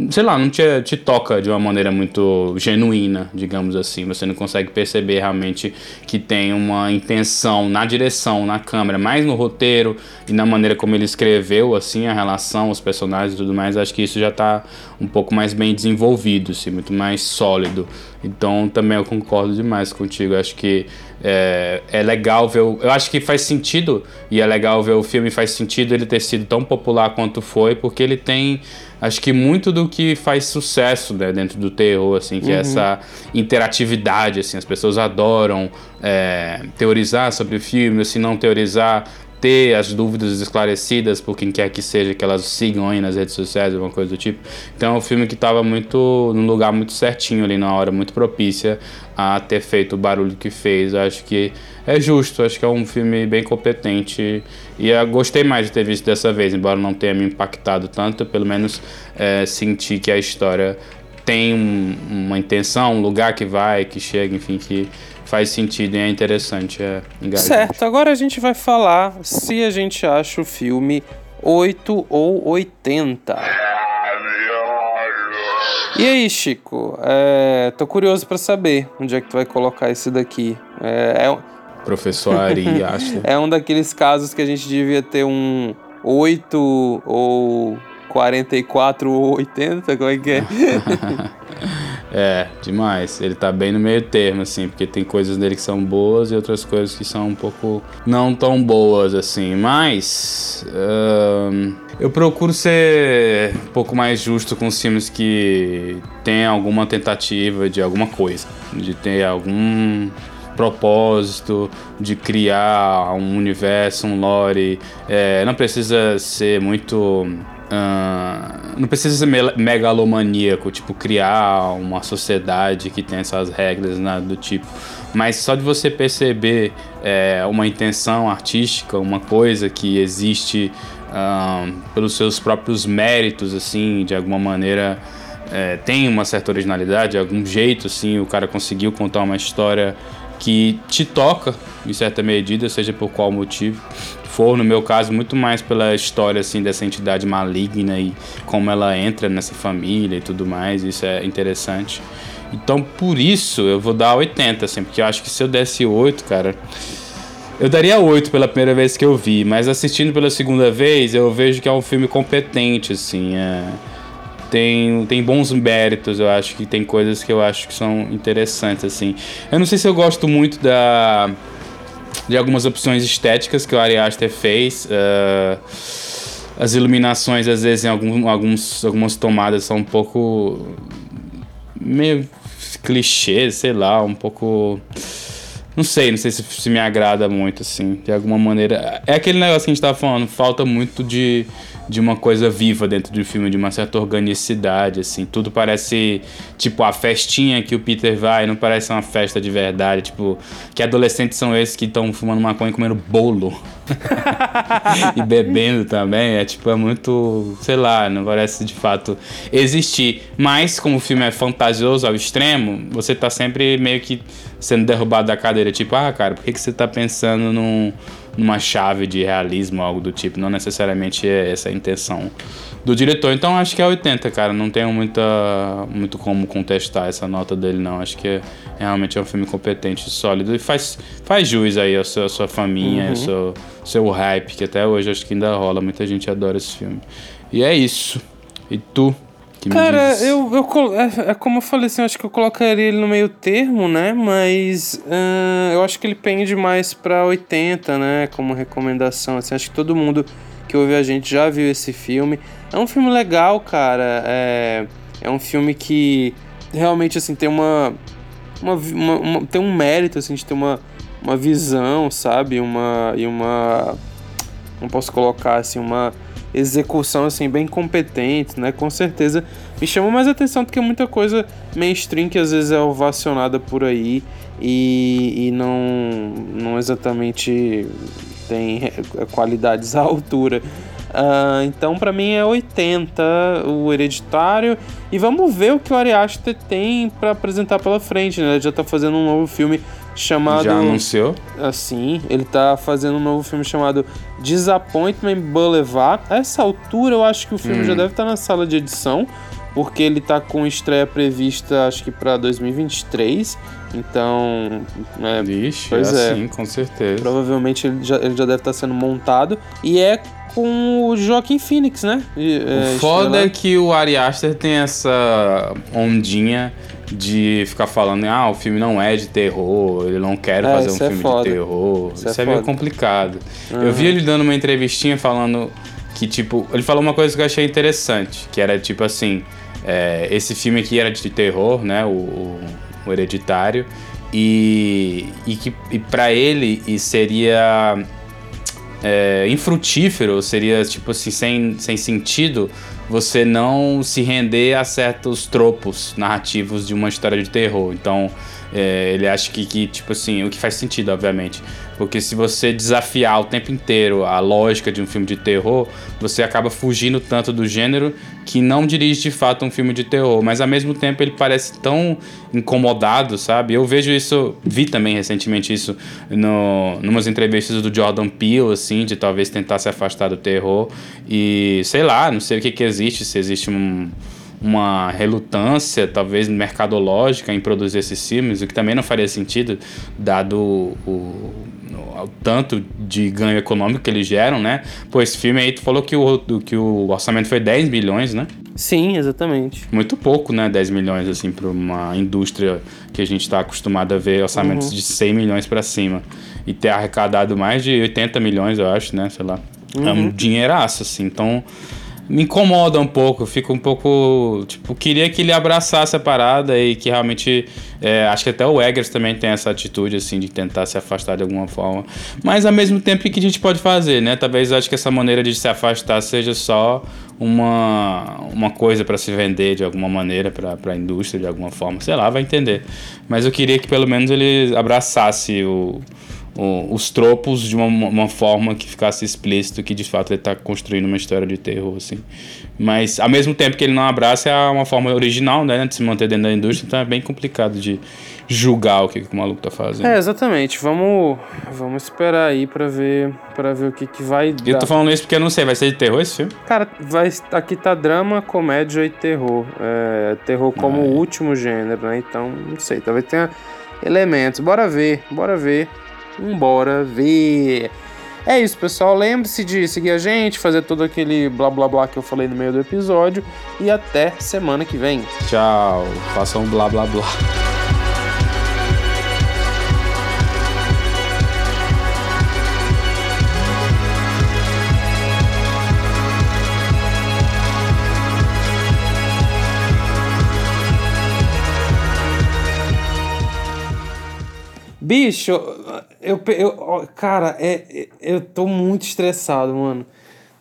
sei lá, não te, te toca de uma maneira muito genuína, digamos assim. Você não consegue perceber realmente que tem uma intenção na direção, na câmera, mais no roteiro e na maneira como ele escreveu, assim, a relação, os personagens e tudo mais. Acho que isso já tá um pouco mais bem desenvolvido, assim, muito mais sólido. Então também eu concordo demais contigo. Acho que é, é legal ver. o- Eu acho que faz sentido, e é legal ver o filme, faz sentido ele ter sido tão popular quanto foi, porque ele tem. Acho que muito do que faz sucesso né, dentro do terror, assim, que é essa interatividade, assim, as pessoas adoram é, teorizar sobre o filme, se não teorizar, ter as dúvidas esclarecidas por quem quer que seja, que elas sigam aí nas redes sociais, alguma coisa do tipo. Então é um filme que estava muito num lugar muito certinho ali na hora, muito propícia a ter feito o barulho que fez. Eu acho que é justo, acho que é um filme bem competente e eu gostei mais de ter visto dessa vez, embora não tenha me impactado tanto, pelo menos é, senti que a história tem um- uma intenção, um lugar que vai, que chega, enfim, que faz sentido e é interessante, é engajante. Certo, agora a gente vai falar se a gente acha o filme 8 ou 80. E aí, Chico? É, tô curioso pra saber onde é que tu vai colocar esse daqui. É, é, um- Professor Ari, <laughs> acho. é um daqueles casos que a gente devia ter um 8 ou 44 ou 80, como é que é? <laughs> É, demais. Ele tá bem no meio termo, assim, porque tem coisas dele que são boas e outras coisas que são um pouco não tão boas, assim. Mas. eu procuro ser um pouco mais justo com os filmes que tem alguma tentativa de alguma coisa, de ter algum propósito de criar um universo, um lore. É, não precisa ser muito. Ah, não precisa ser me- megalomaníaco, tipo, criar uma sociedade que tem essas regras, nada do tipo. Mas só de você perceber é, uma intenção artística, uma coisa que existe ah, pelos seus próprios méritos, assim, de alguma maneira é, tem uma certa originalidade, de algum jeito, assim, o cara conseguiu contar uma história que te toca em certa medida, seja por qual motivo for, no meu caso, muito mais pela história assim dessa entidade maligna e como ela entra nessa família e tudo mais, isso é interessante. Então, por isso, eu vou dar 80, assim, porque eu acho que se eu desse 8, cara, eu daria 8 pela primeira vez que eu vi, mas assistindo pela segunda vez, eu vejo que é um filme competente, assim, é... tem, tem bons méritos, eu acho que tem coisas que eu acho que são interessantes, assim. Eu não sei se eu gosto muito da de algumas opções estéticas que o Ari Aster fez. Uh, as iluminações, às vezes, em algum, alguns, algumas tomadas são um pouco. meio clichê, sei lá, um pouco. Não sei, não sei se, se me agrada muito, assim, de alguma maneira. É aquele negócio que a gente tava falando, falta muito de de uma coisa viva dentro do filme, de uma certa organicidade, assim. Tudo parece, tipo, a festinha que o Peter vai, não parece uma festa de verdade, tipo, que adolescentes são esses que estão fumando maconha e comendo bolo. <laughs> e bebendo também, é tipo, é muito, sei lá, não parece de fato existir. Mas como o filme é fantasioso ao extremo, você tá sempre meio que sendo derrubado da cadeira, tipo, ah, cara, por que, que você tá pensando num numa chave de realismo, algo do tipo. Não necessariamente é essa a intenção do diretor. Então acho que é 80, cara. Não tenho muita, muito como contestar essa nota dele, não. Acho que é, realmente é um filme competente, sólido. E faz, faz jus aí à sua, à sua família, uhum. seu, seu hype, que até hoje acho que ainda rola. Muita gente adora esse filme. E é isso. E tu? Cara, eu, eu é, é, como eu falei assim, eu acho que eu colocaria ele no meio termo, né? Mas uh, eu acho que ele pende mais pra 80, né? Como recomendação. Assim, acho que todo mundo que ouve a gente já viu esse filme. É um filme legal, cara. É, é um filme que realmente assim tem uma, uma, uma, uma tem um mérito assim de ter uma, uma visão, sabe? Uma e uma não posso colocar assim uma execução assim bem competente, né? Com certeza me chama mais atenção do que muita coisa mainstream que às vezes é ovacionada por aí e, e não, não exatamente tem qualidades <laughs> à altura. Uh, então, para mim é 80 o Hereditário. E vamos ver o que o Ari Aster tem para apresentar pela frente, né? Ele já tá fazendo um novo filme chamado. Já anunciou? Assim, ele tá fazendo um novo filme chamado Disappointment Boulevard. A essa altura, eu acho que o filme hum. já deve estar tá na sala de edição, porque ele tá com estreia prevista, acho que para 2023. Então. É, Vixe, pois é, é. Sim, com certeza. Provavelmente ele já, ele já deve estar tá sendo montado. E é com o Joaquim Phoenix, né? E, é, o foda é que o Ari Aster tem essa ondinha de ficar falando, ah, o filme não é de terror, ele não quer é, fazer um é filme é de terror. Isso, é isso é, meio complicado. Uhum. Eu vi ele dando uma entrevistinha falando que, tipo, ele falou uma coisa que eu achei interessante, que era tipo assim, é, esse filme aqui era de terror, né? O, o, o Hereditário. E, e que e para ele e seria é, infrutífero, seria tipo assim, sem, sem sentido você não se render a certos tropos narrativos de uma história de terror. Então, é, ele acha que, que, tipo assim, o que faz sentido, obviamente. Porque se você desafiar o tempo inteiro a lógica de um filme de terror, você acaba fugindo tanto do gênero que não dirige de fato um filme de terror. Mas ao mesmo tempo ele parece tão incomodado, sabe? Eu vejo isso, vi também recentemente isso no numas entrevistas do Jordan Peele, assim, de talvez tentar se afastar do terror. E sei lá, não sei o que, que existe, se existe um uma relutância, talvez mercadológica, em produzir esses filmes, o que também não faria sentido, dado o, o, o, tanto de ganho econômico que eles geram, né? Pô, esse filme aí, tu falou que o, que o orçamento foi 10 milhões, né? Sim, exatamente. Muito pouco, né? 10 milhões, assim, para uma indústria que a gente está acostumado a ver orçamentos uhum. de 100 milhões para cima. E ter arrecadado mais de 80 milhões, eu acho, né? Sei lá. Uhum. É um uhum. dinheiraço, assim. Então, me incomoda um pouco, fico um pouco. Tipo, queria que ele abraçasse a parada e que realmente. É, acho que até o Eggers também tem essa atitude, assim, de tentar se afastar de alguma forma. Mas ao mesmo tempo, o que a gente pode fazer, né? Talvez acho que essa maneira de se afastar seja só uma, uma coisa para se vender de alguma maneira para a indústria, de alguma forma. Sei lá, vai entender. Mas eu queria que pelo menos ele abraçasse o o, os tropos de uma, uma forma que ficasse explícito que de fato ele está construindo uma história de terror, assim. Mas ao mesmo tempo que ele não abraça, é uma forma original, né, de se manter dentro da indústria, então é bem complicado de julgar o que, que o maluco tá fazendo. É, exatamente. Vamos, vamos esperar aí pra ver, pra ver o que, que vai dar. Eu tô falando isso porque eu não sei, vai ser de terror esse filme? Cara, vai, aqui tá drama, comédia e terror. É, terror como o último gênero, né? Então, não sei, talvez tenha elementos. Bora ver, bora ver. Bora ver. É isso, pessoal. Lembre-se de seguir a gente, fazer todo aquele blá blá blá que eu falei no meio do episódio. E até semana que vem. Tchau. Façam um blá blá blá. Bicho, eu, eu, cara, é, eu tô muito estressado, mano.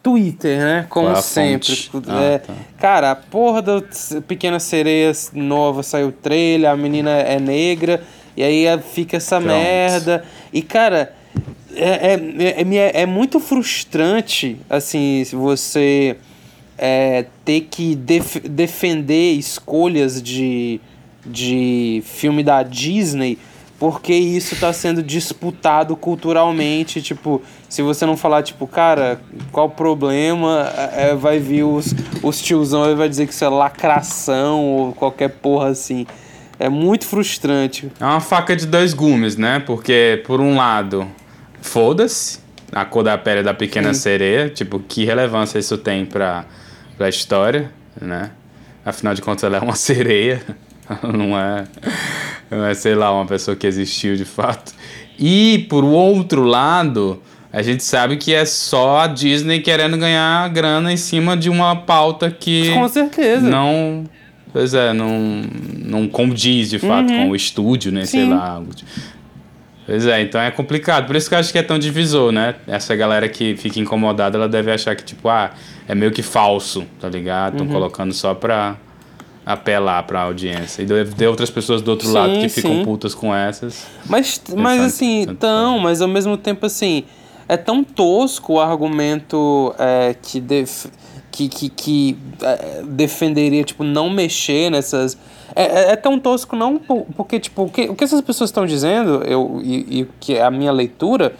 Twitter, né? Como Qual é sempre. fonte? É, Ah, tá. Cara, a porra da Pequena Sereia nova saiu o trailer, a menina é negra, e aí fica essa Pronto. merda. E, cara, é, é, é, é- é muito frustrante, assim, você é, ter que def- defender escolhas de, de filme da Disney porque isso tá sendo disputado culturalmente, tipo, se você não falar, tipo, cara, qual o problema, é, vai vir os, os tiozão e vai dizer que isso é lacração ou qualquer porra assim. É muito frustrante. É uma faca de dois gumes, né? Porque, por um lado, foda-se a cor da pele da pequena Sim. sereia. Tipo, que relevância isso tem pra, pra história, né? Afinal de contas, ela é uma <laughs> sereia. <laughs> Não é, não é, sei lá, uma pessoa que existiu de fato. E, por outro lado, a gente sabe que é só a Disney querendo ganhar grana em cima de uma pauta que Com certeza. não. Pois é, não, não condiz de fato com o estúdio, né? Sei Uhum. Sim. lá. algo de- Pois é, então é complicado. Por isso que eu acho que é tão divisor, né? Essa galera que fica incomodada, ela deve achar que, tipo, ah, é meio que falso, tá ligado? Uhum. Estão colocando só pra apelar pra audiência. E ter outras pessoas do outro Sim, lado que ficam sim. putas com essas. Mas, mas assim, tanto tão, faz. mas ao mesmo tempo assim, é tão tosco o argumento é, que, def, que, que, que é, defenderia, tipo, não mexer nessas. É, é, é tão tosco não por- porque, tipo, o que, o que essas pessoas estão dizendo, eu, e, e que é a minha leitura,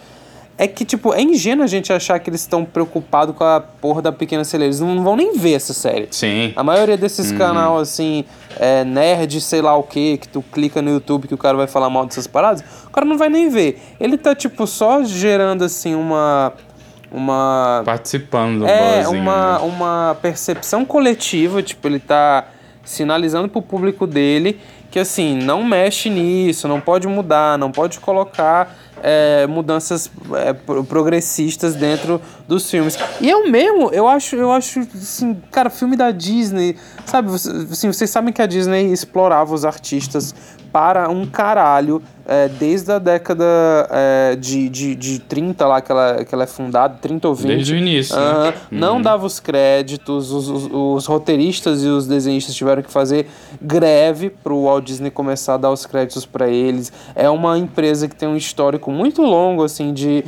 é que, tipo, é ingênuo a gente achar que eles estão preocupados com a porra da pequena celeira. Eles não vão nem ver essa série. Sim. A maioria desses canal assim, é, nerd, sei lá o que, que tu clica no YouTube que o cara vai falar mal dessas paradas, o cara não vai nem ver. Ele tá, tipo, só gerando, assim, uma. Uma. Participando do É, uma, né? uma percepção coletiva, tipo, ele tá sinalizando pro público dele que, assim, não mexe nisso, não pode mudar, não pode colocar é, mudanças é, pro- progressistas dentro dos filmes. E eu mesmo, eu acho, eu acho, assim, cara, filme da Disney, sabe, assim, vocês sabem que a Disney explorava os artistas para um caralho é, desde a década é, de, de, de 30 lá que ela, que ela é fundada, 30 ou 20. Desde o início, né? Aham. Não dava os créditos, os, os, os roteiristas e os desenhistas tiveram que fazer greve para o Walt Disney começar a dar os créditos para eles. É uma empresa que tem um histórico muito longo, assim, de,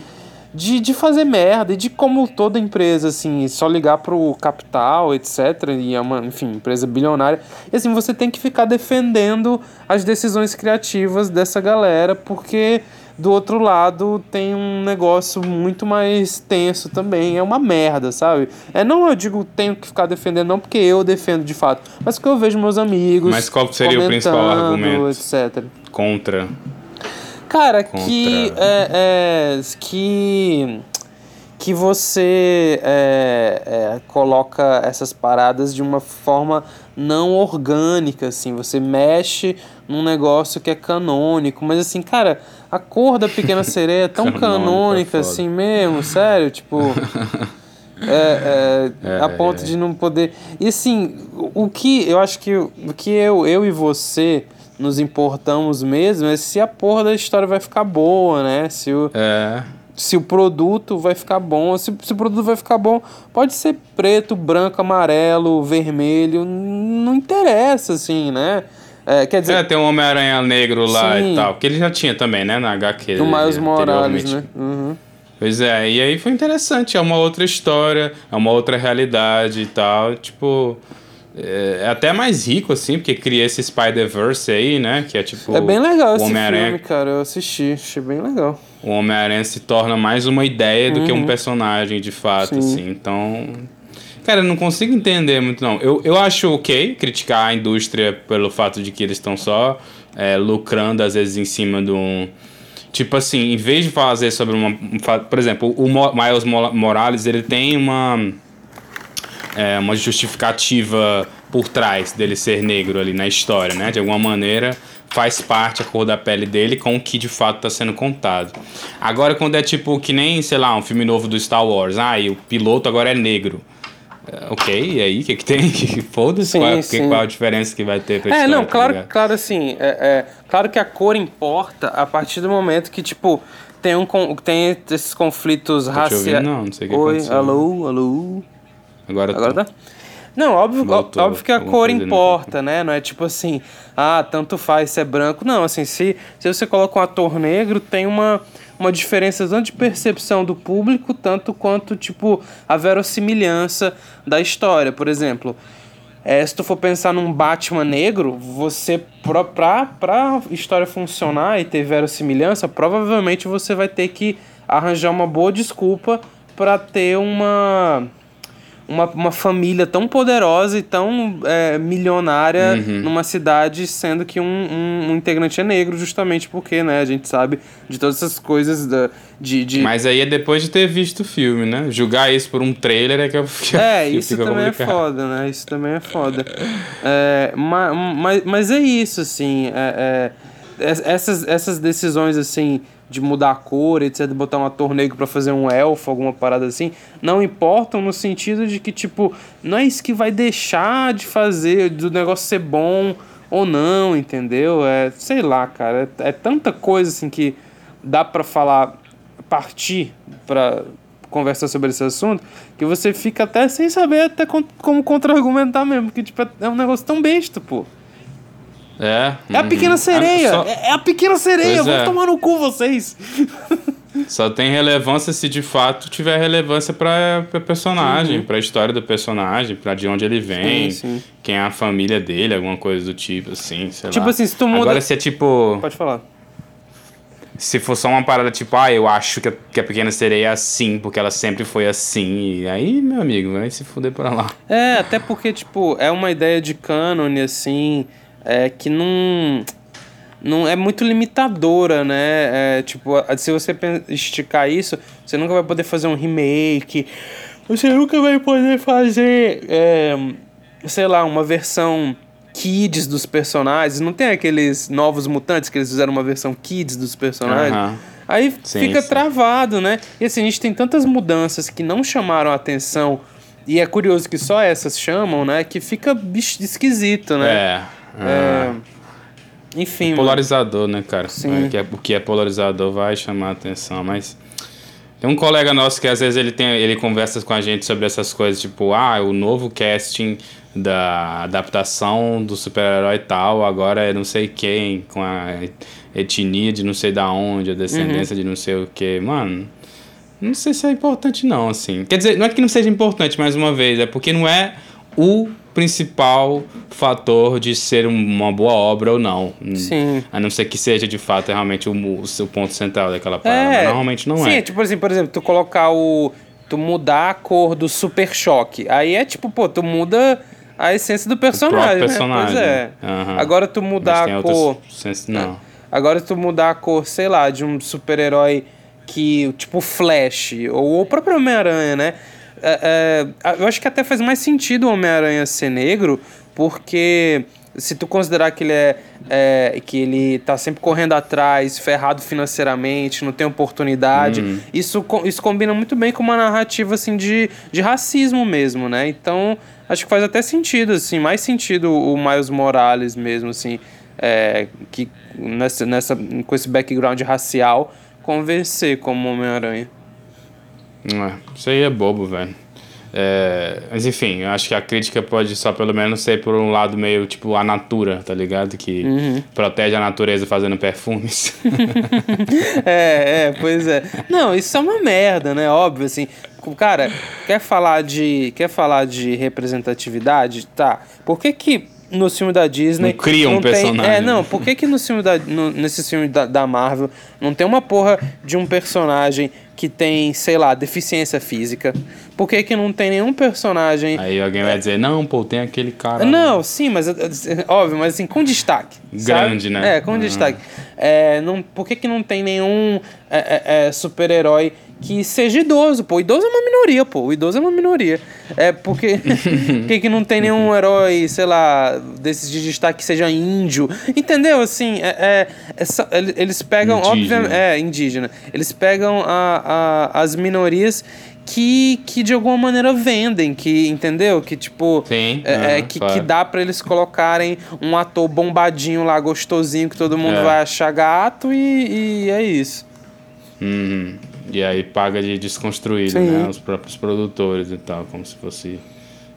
de, de fazer merda e de como toda empresa, assim, só ligar pro capital, etc. E é uma, enfim, empresa bilionária. E assim, você tem que ficar defendendo as decisões criativas dessa galera, porque do outro lado tem um negócio muito mais tenso também. É uma merda, sabe? É, não eu digo tenho que ficar defendendo, não porque eu defendo de fato, mas porque eu vejo meus amigos. Mas qual seria o principal argumento? etc. Contra. Cara, Contra- que é, é, que que você é, é, coloca essas paradas de uma forma não orgânica, assim, você mexe num negócio que é canônico, mas assim, cara, a cor da Pequena <laughs> Sereia é tão é canônica assim mesmo, sério, tipo, é, é, <laughs> a ponto de não poder. E assim, o o que eu acho que o que eu, eu e você nos importamos mesmo é se a porra da história vai ficar boa, né? Se o, É. se o produto vai ficar bom. Se, se o produto vai ficar bom, pode ser preto, branco, amarelo, vermelho, não interessa, assim, né? É, quer dizer, É, tem um Homem-Aranha negro lá Sim. e tal. Que ele já tinha também, né? Na HQ. do Miles Morales, né? Uhum. Pois é, e aí foi interessante. É uma outra história, é uma outra realidade e tal. Tipo, é, é até mais rico, assim, porque cria esse Spider-Verse aí, né? Que é tipo. É bem legal esse filme, cara. Eu assisti, achei bem legal. O Homem-Aranha se torna mais uma ideia do uhum. que um uhum. personagem, de fato, Sim. assim. Então. Cara, eu não consigo entender muito, não. Eu, eu acho ok criticar a indústria pelo fato de que eles estão só é, lucrando, às vezes, em cima de um. Tipo assim, em vez de fazer sobre uma. Por exemplo, o Miles Morales, ele tem uma é, uma justificativa por trás dele ser negro ali na história, né? De alguma maneira faz parte a cor da pele dele com o que de fato está sendo contado. Agora, quando é tipo que nem, sei lá, um filme novo do Star Wars, ah, e o piloto agora é negro. É, ok, e aí, o que, que tem? <laughs> Foda-se, qual, sim. qual a diferença que vai ter pra É, não, tá claro, tá claro assim, é, é, claro que a cor importa a partir do momento que, tipo, tem, um, tem esses conflitos raciais. Não, não sei o que Oi, aconteceu. alô, alô. Agora, Agora tá. Não, óbvio, Voltou, óbvio que a cor importa, né? Não é tipo assim, ah, tanto faz se é branco. Não, assim, se, se você coloca um ator negro, tem uma, uma diferença tanto de percepção do público, tanto quanto, tipo, a verossimilhança da história. Por exemplo, é, se tu for pensar num Batman negro, você, pra, pra, pra história funcionar e ter verossimilhança, provavelmente você vai ter que arranjar uma boa desculpa para ter uma uma, uma família tão poderosa e tão é, milionária uhum. numa cidade, sendo que um, um, um, integrante é negro, justamente porque, né, a gente sabe de todas essas coisas da, de, de... Mas aí é depois de ter visto o filme, né? Julgar isso por um trailer é que eu fico, É, <laughs> isso também complicado. é foda, né? Isso também é foda. é, mas, mas, mas é isso, assim, é, é, essas, essas decisões, assim de mudar a cor, etc, de botar um ator para fazer um elfo, alguma parada assim, não importam no sentido de que, tipo, não é isso que vai deixar de fazer, do negócio ser bom ou não, entendeu? É, sei lá, cara, é, é tanta coisa assim que dá para falar, partir para conversar sobre esse assunto, que você fica até sem saber até como contra-argumentar mesmo, porque, tipo, é um negócio tão besta, pô. É. É a pequena uhum. sereia. Só... É, é a pequena sereia. Vou é. tomar no cu vocês. Só tem relevância se de fato tiver relevância para personagem, uhum. para a história do personagem, para de onde ele vem, sim, sim. quem é a família dele, alguma coisa do tipo, assim, sei tipo lá. assim, se tu muda... Agora se é tipo... Pode falar. Se for só uma parada tipo, ah, eu acho que a, que a Pequena Sereia é assim, porque ela sempre foi assim, e aí, meu amigo, vai se fuder pra lá. É, até porque, tipo, é uma ideia de cânone, assim é, que não, não é muito limitadora, né? É, tipo, se você esticar isso, você nunca vai poder fazer um remake, você nunca vai poder fazer, é, sei lá, uma versão kids dos personagens. Não tem aqueles novos mutantes que eles fizeram uma versão kids dos personagens? Uhum. Aí sim, fica sim. travado, né? E assim, a gente tem tantas mudanças que não chamaram a atenção. E é curioso que só essas chamam, né? Que fica esquisito, né? É. É, enfim. É polarizador, né, cara? Sim. É, o que é polarizador vai chamar a atenção, mas. Tem um colega nosso que às vezes ele, tem, ele conversa com a gente sobre essas coisas, tipo, ah, o novo casting da adaptação do super-herói tal, agora é não sei quem, com a etnia de não sei da onde, a descendência uhum. de não sei o que. Mano, não sei se é importante não, assim. Quer dizer, não é que não seja importante, mais uma vez, é porque não é o principal fator de ser uma boa obra ou não. Sim. A não ser que seja de fato realmente o, o seu ponto central daquela parada. É, normalmente não sim, é. Sim, tipo assim, por exemplo, tu colocar o. Tu mudar a cor do Super Choque. Aí é tipo, pô, tu muda a essência do personagem. O personagem. Né? Pois é. Uhum. Agora tu mudar a cor. Senso, não. É. Agora tu mudar a cor, sei lá, de um super-herói que. Tipo Flash, ou o próprio Homem-Aranha, né? É, é, eu acho que até faz mais sentido o Homem-Aranha ser negro, porque se tu considerar que ele é, é, que ele tá sempre correndo atrás, ferrado financeiramente, não tem oportunidade, uhum. isso, isso combina muito bem com uma narrativa assim de, de racismo mesmo, né? Então, acho que faz até sentido assim, mais sentido o Miles Morales mesmo assim, é, que nessa, nessa com esse background racial convencer como Homem-Aranha. É, isso aí é bobo, velho. É, mas enfim, eu acho que a crítica pode só pelo menos ser por um lado meio tipo a natura, tá ligado? Que Uhum. protege a natureza fazendo perfumes. <laughs> É, é, pois é. Não, isso é uma merda, né? Óbvio, assim. Cara, quer falar de, quer falar de representatividade? Tá. Por que que no filme da Disney... Não cria um tem- personagem. É, não, por que que no filme da, no, nesse filme da, da Marvel não tem uma porra de um personagem que tem, sei lá, deficiência física? Por que que não tem nenhum personagem... Aí alguém vai dizer, não, pô, tem aquele cara. Não, sim, mas é, é, óbvio, mas assim, com destaque. Grande, sabe? né? É, com Uhum. destaque. É, não, por que, que não tem nenhum é, é, é, super-herói que seja idoso? Pô, o idoso é uma minoria, pô. O idoso é uma minoria. É porque. por <laughs> que, que não tem nenhum herói, sei lá, desses de destaque que seja índio? Entendeu? Assim, é, é- é eles pegam, Indígena. É, indígena. Eles pegam a, a- as minorias. Que, que de alguma maneira vendem, que entendeu? Que tipo. Sim, é, é, aham, que, claro. que dá pra eles colocarem um ator bombadinho lá, gostosinho, que todo mundo É. vai achar gato e, e é isso. Uhum. E aí paga de desconstruído, Sim. né? Os próprios produtores e tal, como se fosse.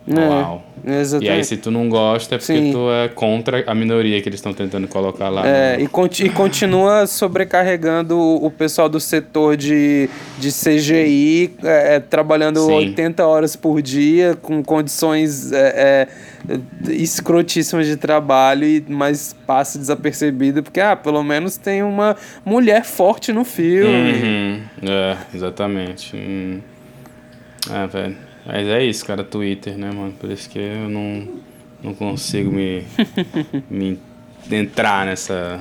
Né? Uau. E Exatamente. aí, se tu não gosta, é porque Sim. tu é contra a minoria que eles estão tentando colocar lá. É, né? e, e continua sobrecarregando o o pessoal do setor de, de CGI, é, é, trabalhando Sim. 80 horas por dia, com condições é, é, escrotíssimas de trabalho, e, mas passa desapercebido, porque, ah, pelo menos tem uma mulher forte no filme. Uhum. É, exatamente. Hum. É, velho. Mas é isso, cara, Twitter, né, mano? Por isso que eu não, não consigo me, <laughs> me entrar nessa,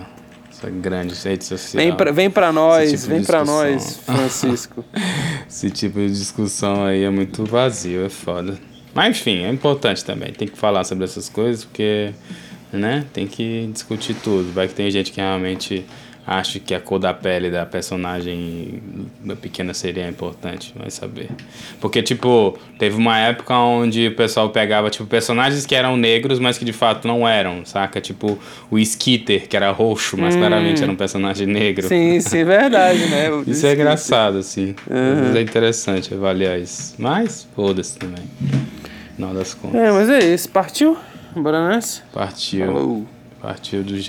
essa grande rede social. Vem pra, vem pra nós, tipo vem pra nós, Francisco. <laughs> Esse tipo de discussão aí é muito vazio, é foda. Mas enfim, é importante também. Tem que falar sobre essas coisas, porque, né, tem que discutir tudo. Vai que tem gente que realmente acha que a cor da pele da personagem da pequena seria importante, vai saber. Porque, tipo, teve uma época onde o pessoal pegava, tipo, personagens que eram negros, mas que de fato não eram, saca? Tipo, o Skitter, que era roxo, mas claramente era um personagem negro. Sim, sim, verdade, né? <laughs> Isso é engraçado, assim. Vezes é interessante avaliar isso. Mas, foda-se também. No final das contas. É, mas é isso. Partiu? Bora nessa? Partiu. Falou. Partiu do jeito.